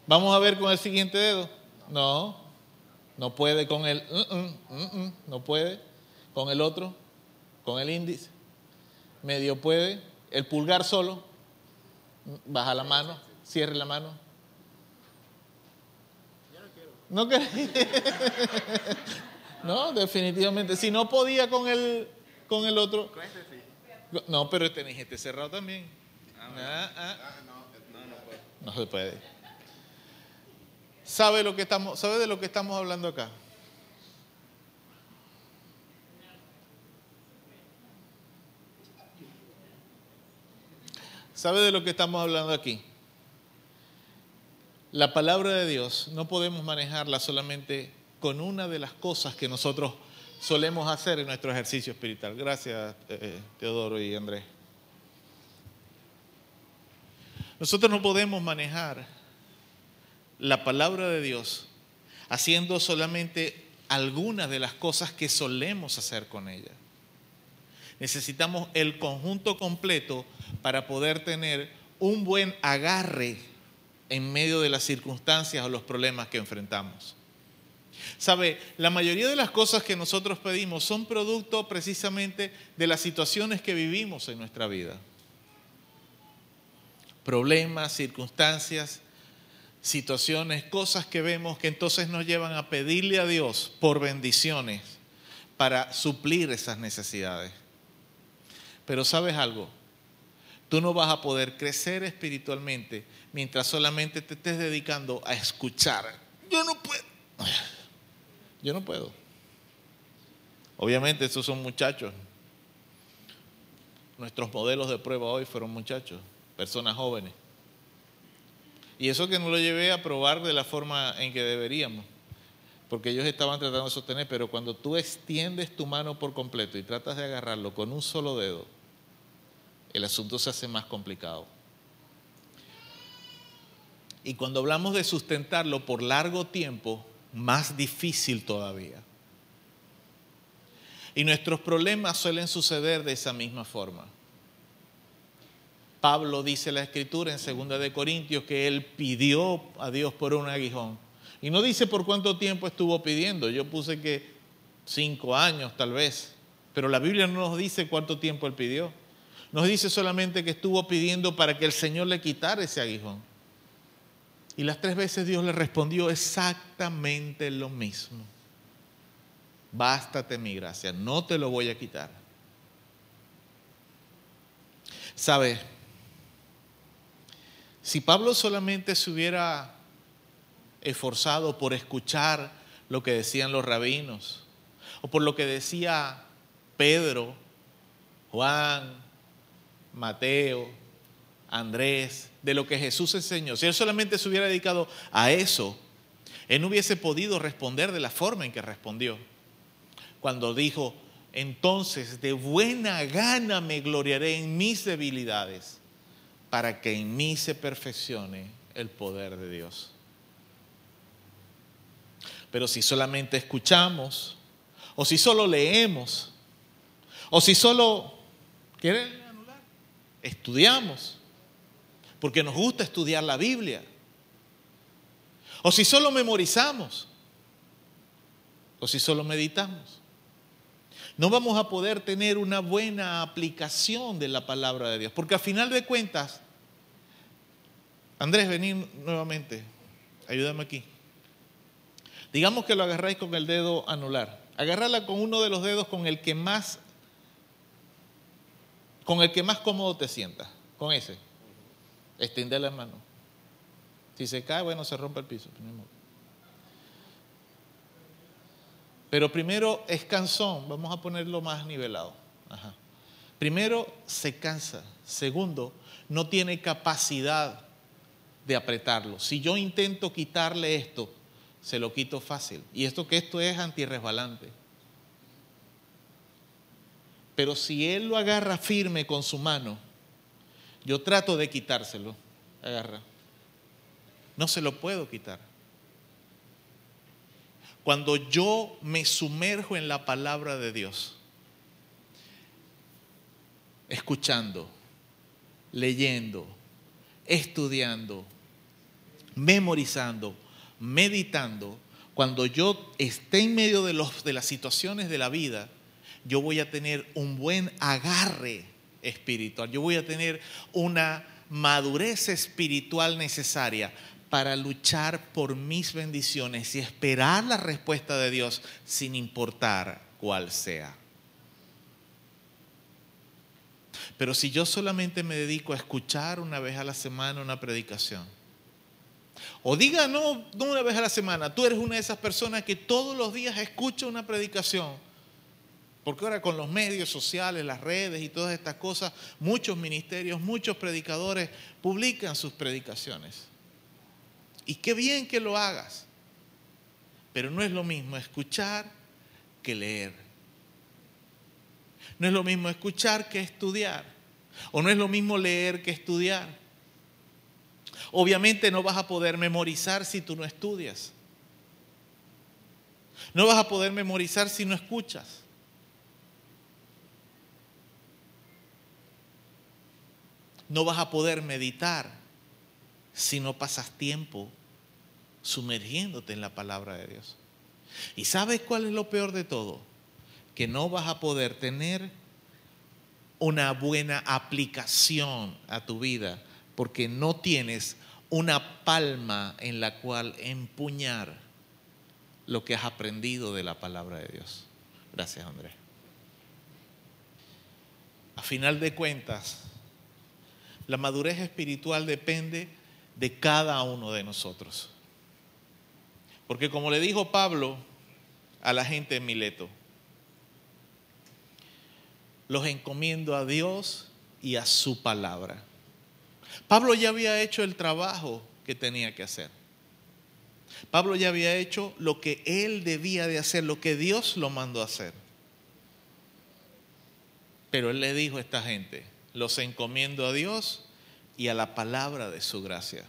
Vamos a ver con el siguiente dedo. No, no puede con el, uh, uh, uh, uh, no puede. Con el otro, con el índice. Medio puede. El pulgar solo. Baja la mano, cierre la mano. No queréis. No, definitivamente. Si no podía con el, con el otro. Este. No, pero tenéis este cerrado también. Ah, ah. No, se puede. ¿Sabe, lo que estamos, ¿Sabe de lo que estamos hablando acá? ¿Sabe de lo que estamos hablando aquí? La palabra de Dios no podemos manejarla solamente con una de las cosas que nosotros solemos hacer en nuestro ejercicio espiritual. Gracias, eh, Teodoro y Andrés. Nosotros no podemos manejar la palabra de Dios haciendo solamente algunas de las cosas que solemos hacer con ella. Necesitamos el conjunto completo para poder tener un buen agarre en medio de las circunstancias o los problemas que enfrentamos. Sabe, la mayoría de las cosas que nosotros pedimos son producto precisamente de las situaciones que vivimos en nuestra vida. Problemas, circunstancias, situaciones, cosas que vemos que entonces nos llevan a pedirle a Dios por bendiciones para suplir esas necesidades. Pero sabes algo, tú no vas a poder crecer espiritualmente mientras solamente te estés dedicando a escuchar. Yo no puedo. Yo no puedo. Obviamente estos son muchachos. Nuestros modelos de prueba hoy fueron muchachos, personas jóvenes. Y eso que no lo llevé a probar de la forma en que deberíamos, porque ellos estaban tratando de sostener, pero cuando tú extiendes tu mano por completo y tratas de agarrarlo con un solo dedo, el asunto se hace más complicado. Y cuando hablamos de sustentarlo por largo tiempo, más difícil todavía. Y nuestros problemas suelen suceder de esa misma forma. Pablo dice la escritura en 2 de Corintios que él pidió a Dios por un aguijón. Y no dice por cuánto tiempo estuvo pidiendo. Yo puse que cinco años tal vez. Pero la Biblia no nos dice cuánto tiempo él pidió. Nos dice solamente que estuvo pidiendo para que el Señor le quitara ese aguijón. Y las tres veces Dios le respondió exactamente lo mismo. Bástate mi gracia, no te lo voy a quitar. ¿Sabe? Si Pablo solamente se hubiera esforzado por escuchar lo que decían los rabinos, o por lo que decía Pedro, Juan, Mateo, Andrés, de lo que Jesús enseñó. Si él solamente se hubiera dedicado a eso, él no hubiese podido responder de la forma en que respondió. Cuando dijo, entonces de buena gana me gloriaré en mis debilidades, para que en mí se perfeccione el poder de Dios. Pero si solamente escuchamos, o si solo leemos, o si solo, ¿quieren anular? Estudiamos, porque nos gusta estudiar la Biblia. O si solo memorizamos, o si solo meditamos. No vamos a poder tener una buena aplicación de la palabra de Dios, porque a final de cuentas, Andrés, vení nuevamente, ayúdame aquí. Digamos que lo agarráis con el dedo anular. Agarrarla con uno de los dedos con el que más con el que más cómodo te sientas, con ese. Extiende la mano. Si se cae, bueno, se rompe el piso. Pero primero es cansón, vamos a ponerlo más nivelado. Primero, se cansa. Segundo, no tiene capacidad de apretarlo. Si yo intento quitarle esto, se lo quito fácil. Y esto que esto es antirresbalante. Pero si él lo agarra firme con su mano, yo trato de quitárselo. Agarra. No se lo puedo quitar. Cuando yo me sumerjo en la palabra de Dios, escuchando, leyendo, estudiando, memorizando, meditando, cuando yo esté en medio de, los, de las situaciones de la vida, yo voy a tener un buen agarre espiritual, yo voy a tener una madurez espiritual necesaria para luchar por mis bendiciones y esperar la respuesta de Dios sin importar cuál sea. Pero si yo solamente me dedico a escuchar una vez a la semana una predicación, o diga no, no una vez a la semana, tú eres una de esas personas que todos los días escucha una predicación, porque ahora con los medios sociales, las redes y todas estas cosas, muchos ministerios, muchos predicadores publican sus predicaciones. Y qué bien que lo hagas. Pero no es lo mismo escuchar que leer. No es lo mismo escuchar que estudiar. O no es lo mismo leer que estudiar. Obviamente no vas a poder memorizar si tú no estudias. No vas a poder memorizar si no escuchas. No vas a poder meditar si no pasas tiempo sumergiéndote en la palabra de Dios. ¿Y sabes cuál es lo peor de todo? Que no vas a poder tener una buena aplicación a tu vida porque no tienes una palma en la cual empuñar lo que has aprendido de la palabra de Dios. Gracias, Andrés. A final de cuentas, la madurez espiritual depende de cada uno de nosotros. Porque como le dijo Pablo a la gente de Mileto, los encomiendo a Dios y a su palabra. Pablo ya había hecho el trabajo que tenía que hacer. Pablo ya había hecho lo que él debía de hacer, lo que Dios lo mandó a hacer. Pero él le dijo a esta gente, los encomiendo a Dios y a la palabra de su gracia.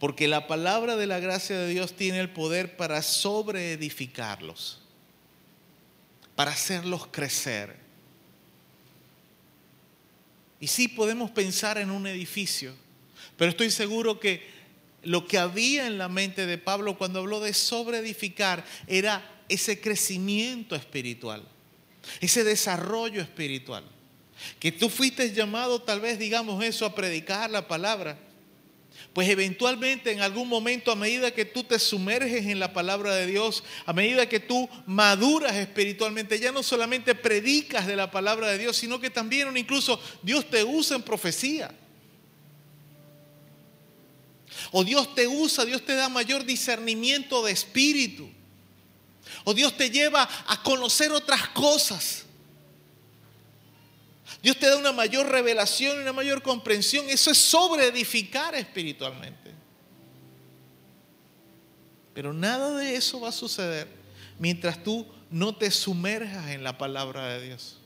Porque la palabra de la gracia de Dios tiene el poder para sobreedificarlos, para hacerlos crecer. Y sí podemos pensar en un edificio, pero estoy seguro que lo que había en la mente de Pablo cuando habló de sobreedificar era ese crecimiento espiritual, ese desarrollo espiritual. Que tú fuiste llamado tal vez, digamos eso, a predicar la palabra. Pues eventualmente en algún momento, a medida que tú te sumerges en la palabra de Dios, a medida que tú maduras espiritualmente, ya no solamente predicas de la palabra de Dios, sino que también incluso Dios te usa en profecía. O Dios te usa, Dios te da mayor discernimiento de espíritu. O Dios te lleva a conocer otras cosas. Dios te da una mayor revelación una mayor comprensión. Eso es sobre edificar espiritualmente. Pero nada de eso va a suceder mientras tú no te sumerjas en la palabra de Dios.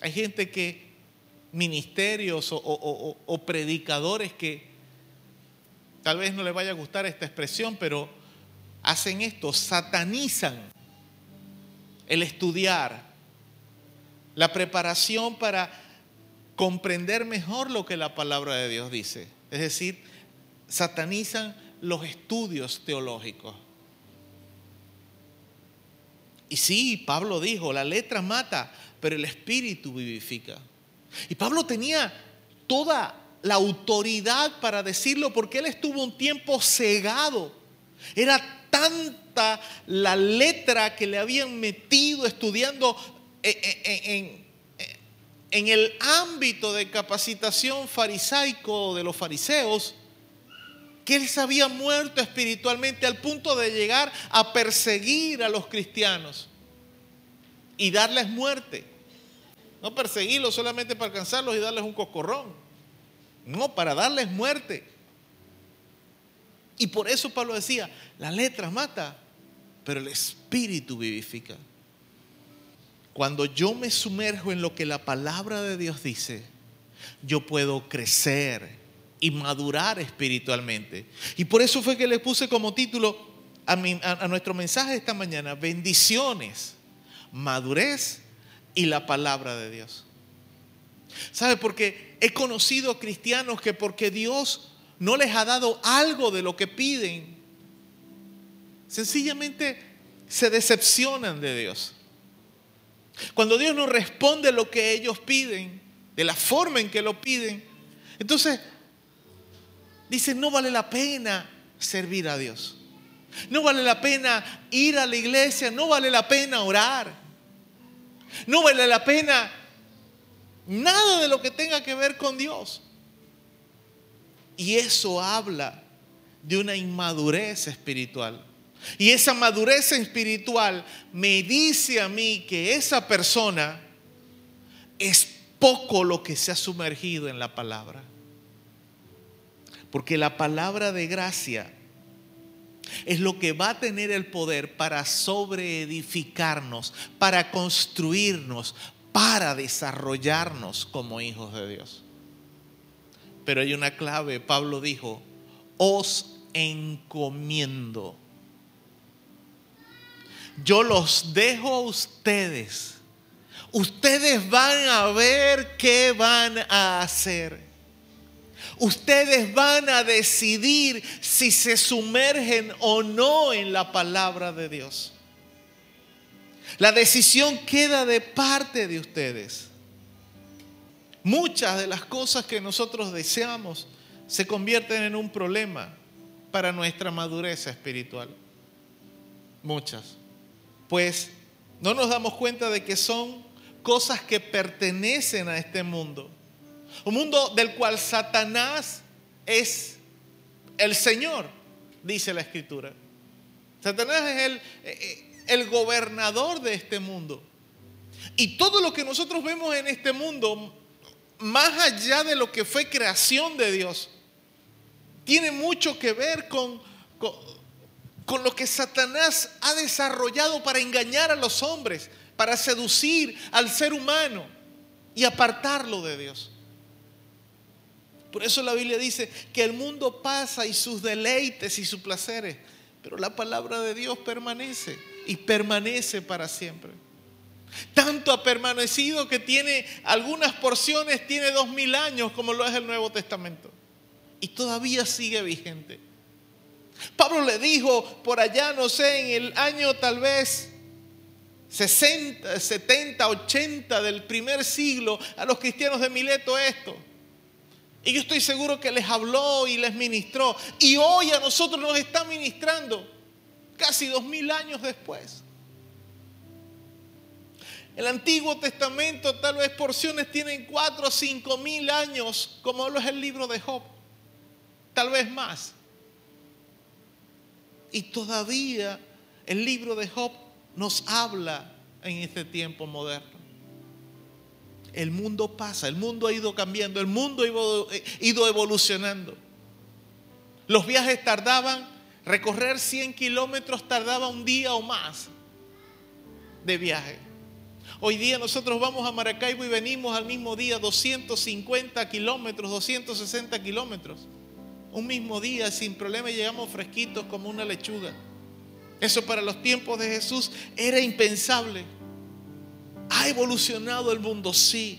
Hay gente que, ministerios o- o predicadores que tal vez no les vaya a gustar esta expresión, pero hacen esto, satanizan el estudiar, la preparación para comprender mejor lo que la palabra de Dios dice. Es decir, satanizan los estudios teológicos. Y sí, Pablo dijo, la letra mata, pero el espíritu vivifica. Y Pablo tenía toda la autoridad para decirlo porque él estuvo un tiempo cegado. Era la letra que le habían metido estudiando en, en- en- en el ámbito de capacitación farisaico de los fariseos que él se había muerto espiritualmente al punto de llegar a perseguir a los cristianos y darles muerte. No perseguirlos solamente para alcanzarlos y darles un coscorrón. No, para darles muerte. Y por eso Pablo decía, la letra mata, pero el espíritu vivifica. Cuando yo me sumerjo en lo que la palabra de Dios dice, yo puedo crecer y madurar espiritualmente. Y por eso fue que le puse como título a, mi- a- nuestro mensaje esta mañana, bendiciones, madurez y la palabra de Dios. ¿Sabe? Porque he conocido cristianos que porque Dios no les ha dado algo de lo que piden, sencillamente se decepcionan de Dios. Cuando Dios no responde lo que ellos piden, de la forma en que lo piden, entonces dicen, no vale la pena servir a Dios. No vale la pena ir a la iglesia, no vale la pena orar. No vale la pena nada de lo que tenga que ver con Dios. Y eso habla de una inmadurez espiritual. Y esa madurez espiritual me dice a mí que esa persona es poco lo que se ha sumergido en la palabra. Porque la palabra de gracia es lo que va a tener el poder para sobreedificarnos, para construirnos, para desarrollarnos como hijos de Dios. Pero hay una clave, Pablo dijo, os encomiendo. Yo los dejo a ustedes. Ustedes van a ver qué van a hacer. Ustedes van a decidir si se sumergen o no en la palabra de Dios. La decisión queda de parte de ustedes. Muchas de las cosas que nosotros deseamos se convierten en un problema para nuestra madurez espiritual. Muchas. Pues no nos damos cuenta de que son cosas que pertenecen a este mundo. Un mundo del cual Satanás es el Señor, dice la Escritura. Satanás es el, eh, el gobernador de este mundo. Y todo lo que nosotros vemos en este mundo, más allá de lo que fue creación de Dios, tiene mucho que ver con, con, con lo que Satanás ha desarrollado para engañar a los hombres, para seducir al ser humano y apartarlo de Dios. Por eso la Biblia dice que el mundo pasa y sus deleites y sus placeres, pero la palabra de Dios permanece y permanece para siempre. Tanto ha permanecido que tiene algunas porciones, tiene dos mil años, como lo es el Nuevo Testamento, y todavía sigue vigente. Pablo le dijo por allá, no sé, en el año tal vez 60, 70, 80 del primer siglo a los cristianos de Mileto esto. Y yo estoy seguro que les habló y les ministró. Y hoy a nosotros nos está ministrando casi dos mil años después. El Antiguo Testamento tal vez porciones tienen cuatro o cinco mil años, como lo es el libro de Job, tal vez más. Y todavía el libro de Job nos habla en este tiempo moderno. El mundo pasa, el mundo ha ido cambiando, el mundo ha ido evolucionando. Los viajes tardaban, recorrer 100 kilómetros tardaba un día o más de viaje. Hoy día nosotros vamos a Maracaibo y venimos al mismo día 250 kilómetros, 260 kilómetros. Un mismo día sin problema llegamos fresquitos como una lechuga. Eso para los tiempos de Jesús era impensable. Ha evolucionado el mundo, sí.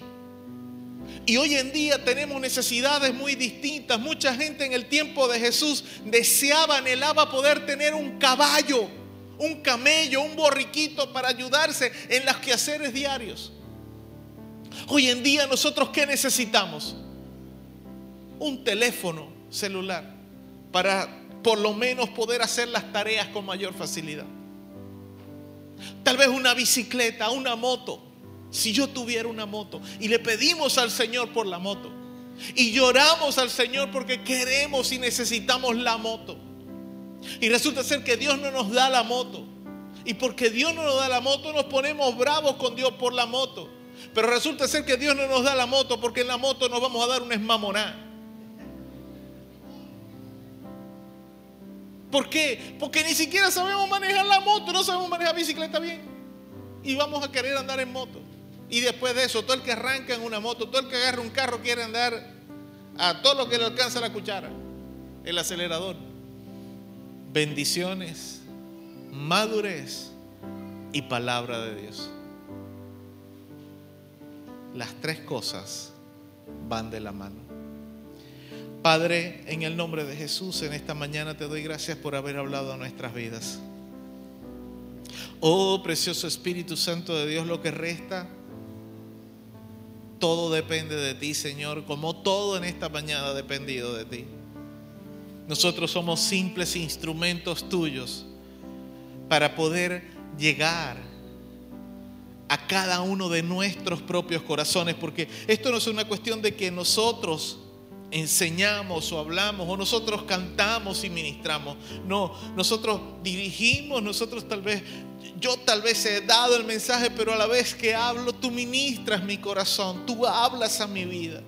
Y hoy en día tenemos necesidades muy distintas. Mucha gente en el tiempo de Jesús deseaba, anhelaba poder tener un caballo un camello, un borriquito para ayudarse en los quehaceres diarios. Hoy en día nosotros qué necesitamos? Un teléfono celular para por lo menos poder hacer las tareas con mayor facilidad. Tal vez una bicicleta, una moto. Si yo tuviera una moto y le pedimos al Señor por la moto y lloramos al Señor porque queremos y necesitamos la moto. Y resulta ser que Dios no nos da la moto. Y porque Dios no nos da la moto, nos ponemos bravos con Dios por la moto. Pero resulta ser que Dios no nos da la moto porque en la moto nos vamos a dar un esmamoná. ¿Por qué? Porque ni siquiera sabemos manejar la moto, no sabemos manejar bicicleta bien. Y vamos a querer andar en moto. Y después de eso, todo el que arranca en una moto, todo el que agarra un carro quiere andar a todo lo que le alcanza la cuchara, el acelerador bendiciones, madurez y palabra de Dios. Las tres cosas van de la mano. Padre, en el nombre de Jesús, en esta mañana te doy gracias por haber hablado a nuestras vidas. Oh, precioso Espíritu Santo de Dios, lo que resta, todo depende de ti, Señor, como todo en esta mañana ha dependido de ti. Nosotros somos simples instrumentos tuyos para poder llegar a cada uno de nuestros propios corazones, porque esto no es una cuestión de que nosotros enseñamos o hablamos o nosotros cantamos y ministramos. No, nosotros dirigimos, nosotros tal vez, yo tal vez he dado el mensaje, pero a la vez que hablo, tú ministras mi corazón, tú hablas a mi vida.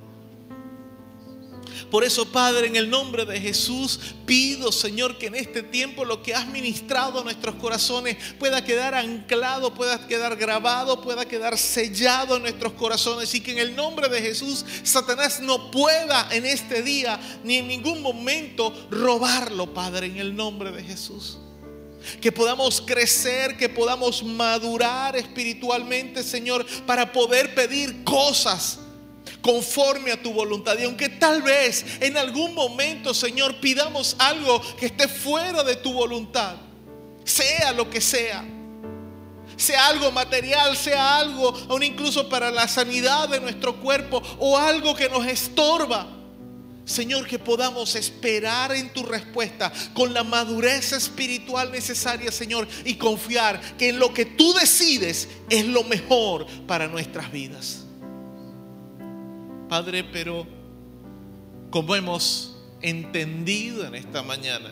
Por eso, Padre, en el nombre de Jesús, pido, Señor, que en este tiempo lo que has ministrado a nuestros corazones pueda quedar anclado, pueda quedar grabado, pueda quedar sellado en nuestros corazones y que en el nombre de Jesús Satanás no pueda en este día ni en ningún momento robarlo, Padre, en el nombre de Jesús. Que podamos crecer, que podamos madurar espiritualmente, Señor, para poder pedir cosas conforme a tu voluntad. Y aunque tal vez en algún momento, Señor, pidamos algo que esté fuera de tu voluntad, sea lo que sea, sea algo material, sea algo, aún incluso para la sanidad de nuestro cuerpo o algo que nos estorba. Señor, que podamos esperar en tu respuesta con la madurez espiritual necesaria, Señor, y confiar que en lo que tú decides es lo mejor para nuestras vidas. Padre, pero como hemos entendido en esta mañana,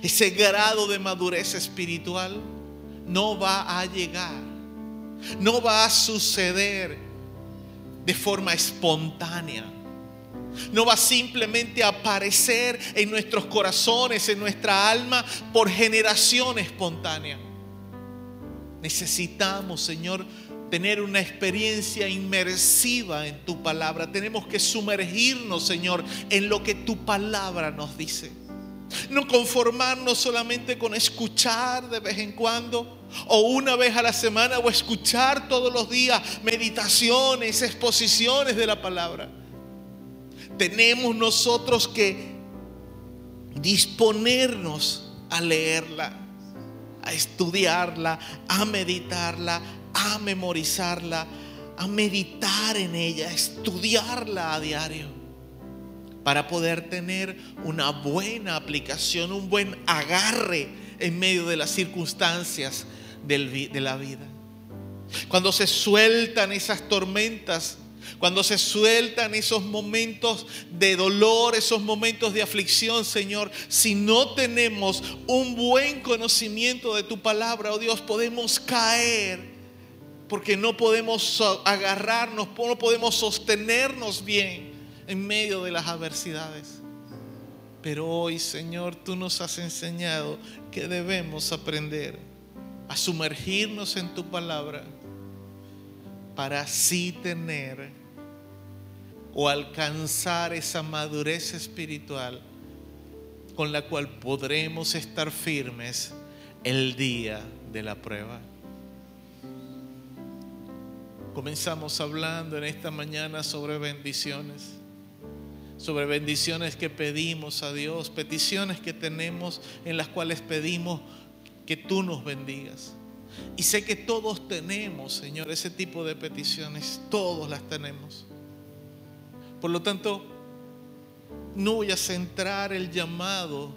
ese grado de madurez espiritual no va a llegar, no va a suceder de forma espontánea. No va simplemente a aparecer en nuestros corazones, en nuestra alma, por generación espontánea. Necesitamos, Señor, tener una experiencia inmersiva en tu palabra. Tenemos que sumergirnos, Señor, en lo que tu palabra nos dice. No conformarnos solamente con escuchar de vez en cuando o una vez a la semana o escuchar todos los días meditaciones, exposiciones de la palabra. Tenemos nosotros que disponernos a leerla, a estudiarla, a meditarla, a memorizarla, a meditar en ella, a estudiarla a diario, para poder tener una buena aplicación, un buen agarre en medio de las circunstancias de la vida. Cuando se sueltan esas tormentas, cuando se sueltan esos momentos de dolor, esos momentos de aflicción, Señor, si no tenemos un buen conocimiento de tu palabra, oh Dios, podemos caer porque no podemos agarrarnos, no podemos sostenernos bien en medio de las adversidades. Pero hoy, Señor, tú nos has enseñado que debemos aprender a sumergirnos en tu palabra para así tener o alcanzar esa madurez espiritual con la cual podremos estar firmes el día de la prueba. Comenzamos hablando en esta mañana sobre bendiciones, sobre bendiciones que pedimos a Dios, peticiones que tenemos en las cuales pedimos que tú nos bendigas. Y sé que todos tenemos, Señor, ese tipo de peticiones, todos las tenemos. Por lo tanto, no voy a centrar el llamado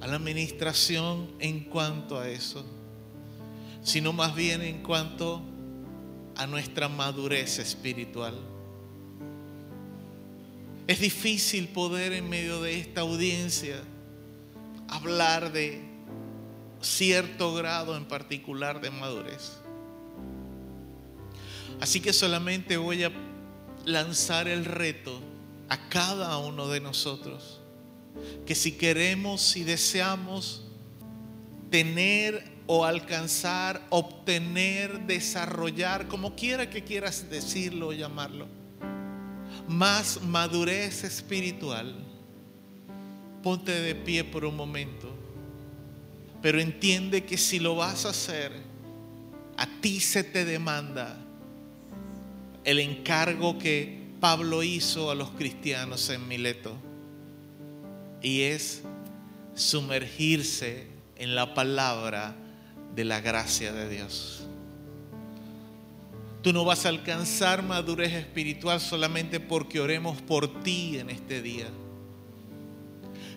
a la administración en cuanto a eso, sino más bien en cuanto a nuestra madurez espiritual. Es difícil poder en medio de esta audiencia hablar de cierto grado en particular de madurez. Así que solamente voy a lanzar el reto a cada uno de nosotros, que si queremos y deseamos tener o alcanzar, obtener, desarrollar, como quiera que quieras decirlo o llamarlo, más madurez espiritual, ponte de pie por un momento, pero entiende que si lo vas a hacer, a ti se te demanda el encargo que Pablo hizo a los cristianos en Mileto. Y es sumergirse en la palabra de la gracia de Dios. Tú no vas a alcanzar madurez espiritual solamente porque oremos por ti en este día.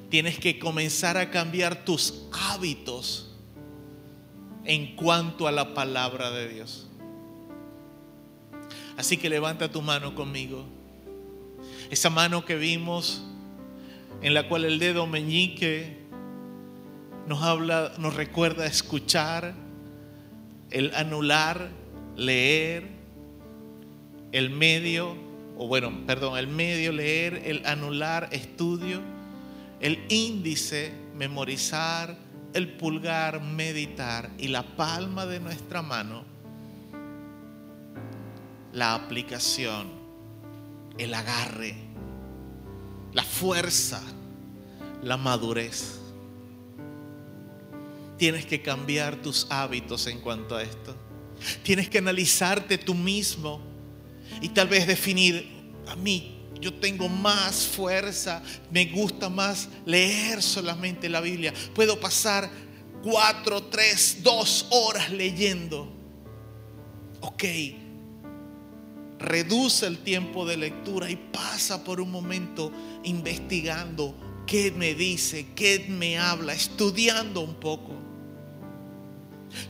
Tienes que comenzar a cambiar tus hábitos en cuanto a la palabra de Dios. Así que levanta tu mano conmigo. Esa mano que vimos en la cual el dedo meñique nos habla, nos recuerda escuchar, el anular, leer, el medio, o bueno, perdón, el medio, leer, el anular, estudio, el índice, memorizar, el pulgar, meditar y la palma de nuestra mano la aplicación, el agarre, la fuerza, la madurez. Tienes que cambiar tus hábitos en cuanto a esto. Tienes que analizarte tú mismo y tal vez definir, a mí yo tengo más fuerza, me gusta más leer solamente la Biblia. Puedo pasar cuatro, tres, dos horas leyendo. Ok, reduce el tiempo de lectura y pasa por un momento investigando qué me dice, qué me habla, estudiando un poco.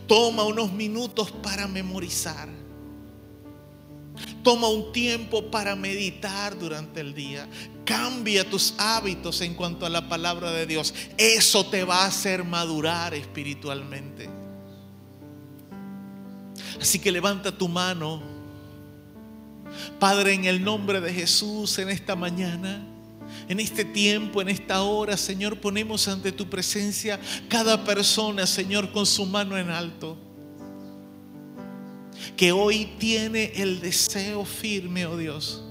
Toma unos minutos para memorizar. Toma un tiempo para meditar durante el día. Cambia tus hábitos en cuanto a la palabra de Dios. Eso te va a hacer madurar espiritualmente. Así que levanta tu mano Padre, en el nombre de Jesús, en esta mañana, en este tiempo, en esta hora, Señor, ponemos ante tu presencia cada persona, Señor, con su mano en alto. Que hoy tiene el deseo firme, oh Dios,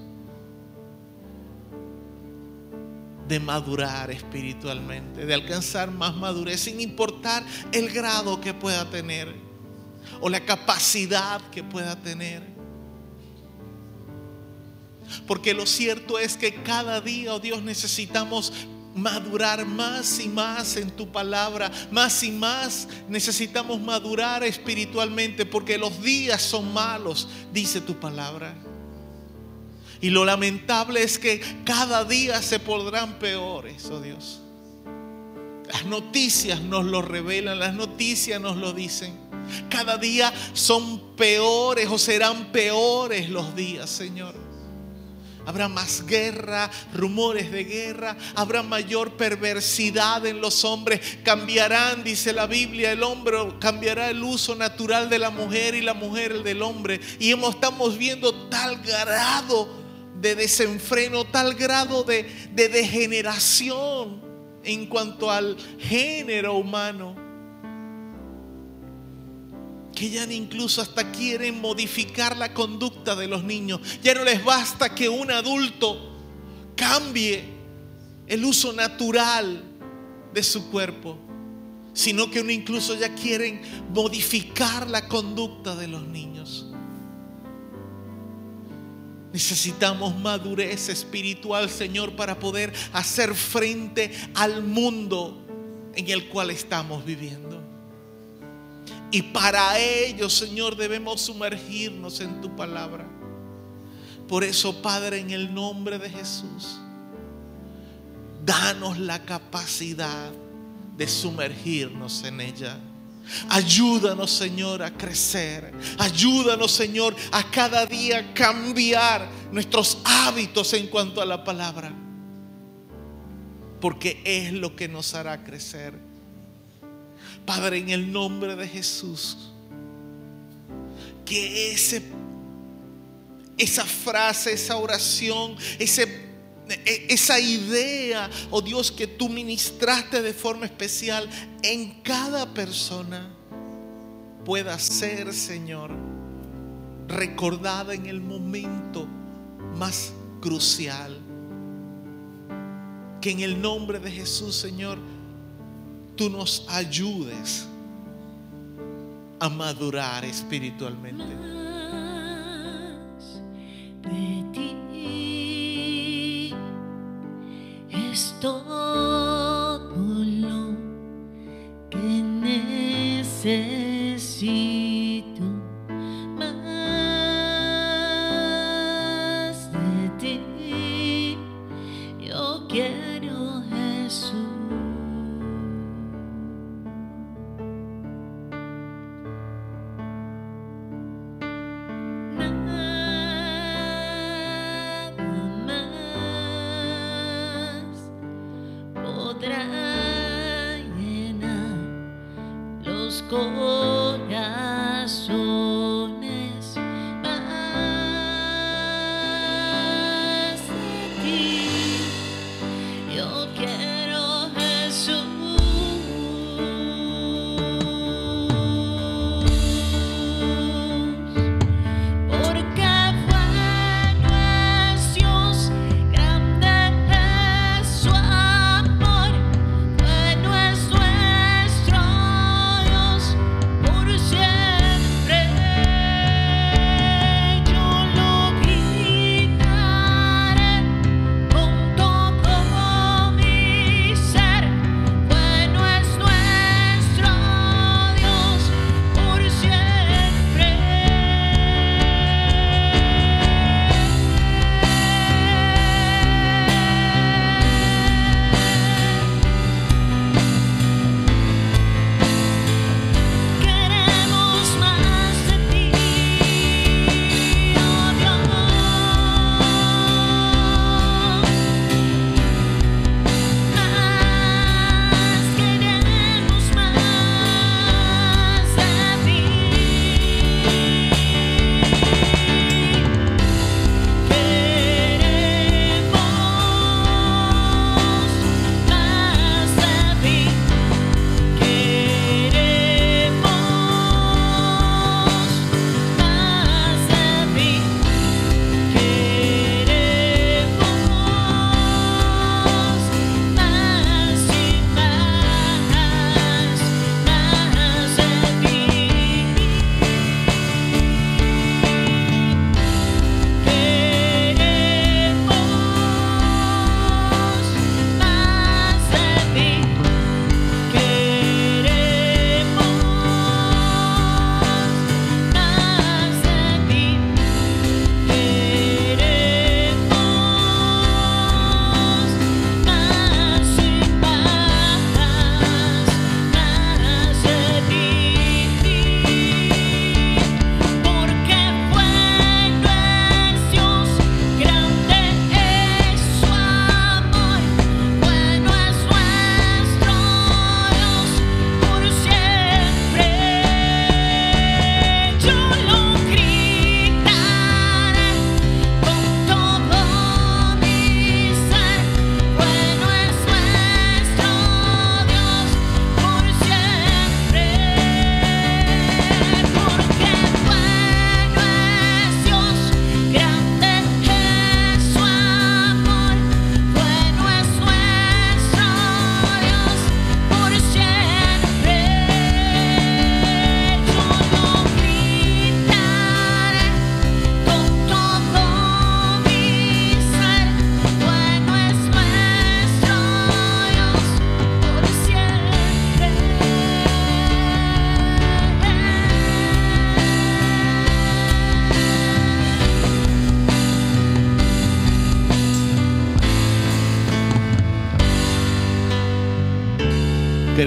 de madurar espiritualmente, de alcanzar más madurez, sin importar el grado que pueda tener o la capacidad que pueda tener. Porque lo cierto es que cada día, oh Dios, necesitamos madurar más y más en tu palabra, más y más necesitamos madurar espiritualmente porque los días son malos, dice tu palabra. Y lo lamentable es que cada día se podrán peores, oh Dios. Las noticias nos lo revelan, las noticias nos lo dicen. Cada día son peores o serán peores los días, Señor. Habrá más guerra, rumores de guerra, habrá mayor perversidad en los hombres. Cambiarán, dice la Biblia, el hombre cambiará el uso natural de la mujer y la mujer el del hombre. Y estamos viendo tal grado de desenfreno, tal grado de, de degeneración en cuanto al género humano que ya incluso hasta quieren modificar la conducta de los niños. Ya no les basta que un adulto cambie el uso natural de su cuerpo, sino que incluso ya quieren modificar la conducta de los niños. Necesitamos madurez espiritual, Señor, para poder hacer frente al mundo en el cual estamos viviendo. Y para ello, Señor, debemos sumergirnos en tu palabra. Por eso, Padre, en el nombre de Jesús, danos la capacidad de sumergirnos en ella. Ayúdanos, Señor, a crecer. Ayúdanos, Señor, a cada día cambiar nuestros hábitos en cuanto a la palabra. Porque es lo que nos hará crecer. Padre, en el nombre de Jesús, que ese, esa frase, esa oración, ese, e, esa idea, oh Dios, que tú ministraste de forma especial en cada persona, pueda ser, Señor, recordada en el momento más crucial. Que en el nombre de Jesús, Señor, tú nos ayudes a madurar espiritualmente. Es todo lo que.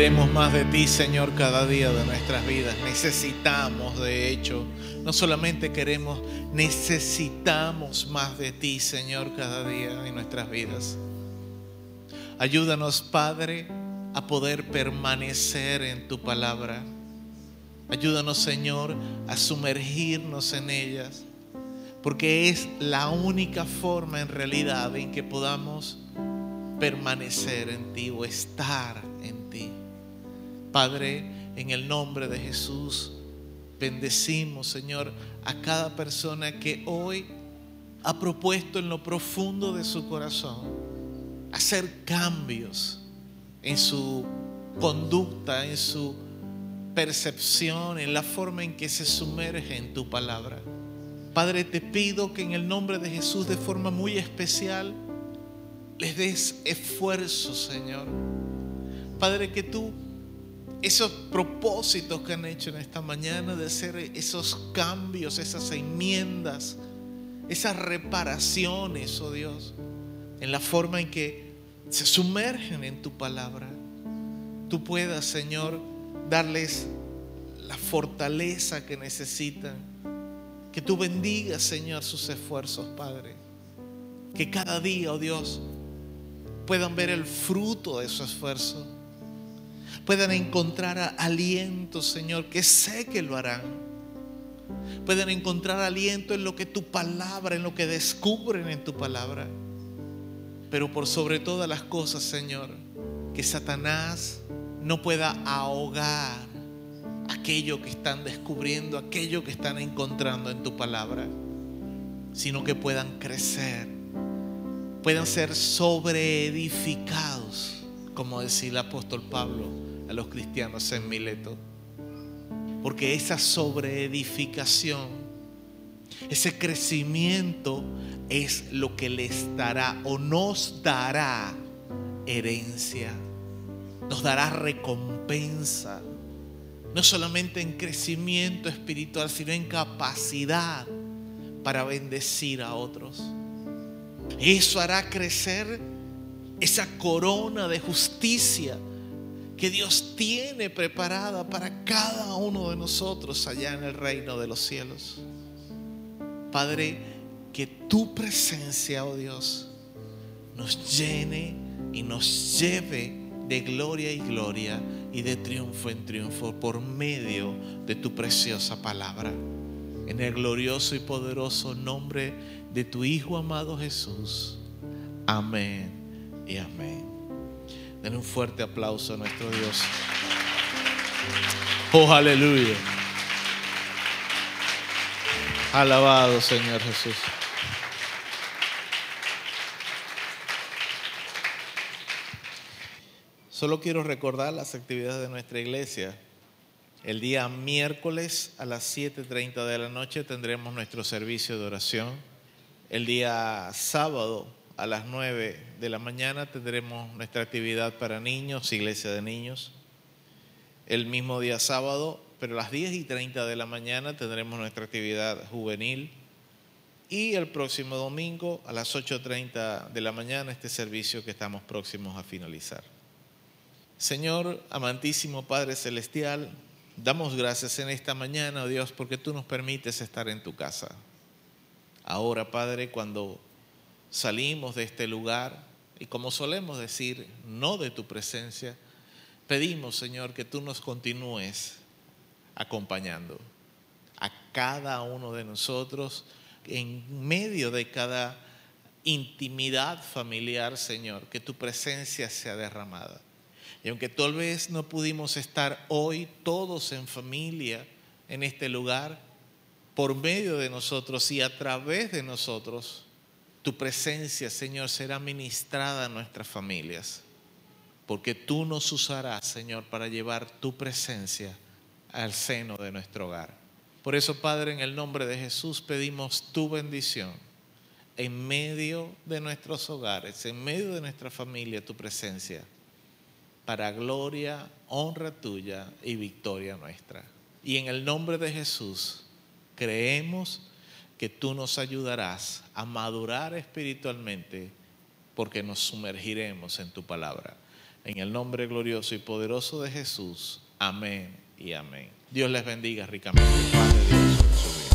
Queremos más de ti, Señor, cada día de nuestras vidas. Necesitamos, de hecho, no solamente queremos, necesitamos más de ti, Señor, cada día en nuestras vidas. Ayúdanos, Padre, a poder permanecer en tu palabra. Ayúdanos, Señor, a sumergirnos en ellas, porque es la única forma en realidad en que podamos permanecer en ti o estar. Padre, en el nombre de Jesús, bendecimos, Señor, a cada persona que hoy ha propuesto en lo profundo de su corazón hacer cambios en su conducta, en su percepción, en la forma en que se sumerge en tu palabra. Padre, te pido que en el nombre de Jesús de forma muy especial les des esfuerzo, Señor. Padre, que tú, esos propósitos que han hecho en esta mañana de hacer esos cambios, esas enmiendas, esas reparaciones, oh Dios, en la forma en que se sumergen en tu palabra, tú puedas, Señor, darles la fortaleza que necesitan. Que tú bendigas, Señor, sus esfuerzos, Padre. Que cada día, oh Dios, puedan ver el fruto de su esfuerzo. Puedan encontrar aliento, Señor, que sé que lo harán. Puedan encontrar aliento en lo que tu palabra, en lo que descubren en tu palabra. Pero por sobre todas las cosas, Señor, que Satanás no pueda ahogar aquello que están descubriendo, aquello que están encontrando en tu palabra, sino que puedan crecer, puedan ser sobreedificados, como decía el apóstol Pablo a los cristianos en Mileto. Porque esa sobreedificación, ese crecimiento es lo que les dará o nos dará herencia nos dará recompensa, no solamente en crecimiento espiritual, sino en capacidad para bendecir a otros. Eso hará crecer esa corona de justicia que Dios tiene preparada para cada uno de nosotros allá en el reino de los cielos. Padre, que tu presencia, oh Dios, nos llene y nos lleve de gloria y gloria y de triunfo en triunfo por medio de tu preciosa palabra. En el glorioso y poderoso nombre de tu Hijo amado Jesús. Amén y amén. Den un fuerte aplauso a nuestro Dios. Oh, aleluya. Alabado Señor Jesús. Solo quiero recordar las actividades de nuestra iglesia. El día miércoles a las 7.30 de la noche tendremos nuestro servicio de oración. El día sábado a las 9 de la mañana tendremos nuestra actividad para niños, iglesia de niños. El mismo día sábado, pero a las 10 y 30 de la mañana tendremos nuestra actividad juvenil. Y el próximo domingo a las 8.30 de la mañana este servicio que estamos próximos a finalizar. Señor, amantísimo Padre Celestial, damos gracias en esta mañana, oh Dios, porque tú nos permites estar en tu casa. Ahora, Padre, cuando salimos de este lugar, y como solemos decir, no de tu presencia, pedimos, Señor, que tú nos continúes acompañando a cada uno de nosotros en medio de cada intimidad familiar, Señor, que tu presencia sea derramada. Y aunque tal vez no pudimos estar hoy todos en familia en este lugar, por medio de nosotros y a través de nosotros, tu presencia, Señor, será ministrada a nuestras familias. Porque tú nos usarás, Señor, para llevar tu presencia al seno de nuestro hogar. Por eso, Padre, en el nombre de Jesús pedimos tu bendición en medio de nuestros hogares, en medio de nuestra familia, tu presencia para gloria, honra tuya y victoria nuestra. Y en el nombre de Jesús creemos que tú nos ayudarás a madurar espiritualmente porque nos sumergiremos en tu palabra. En el nombre glorioso y poderoso de Jesús. Amén y amén. Dios les bendiga ricamente. Paz de Dios.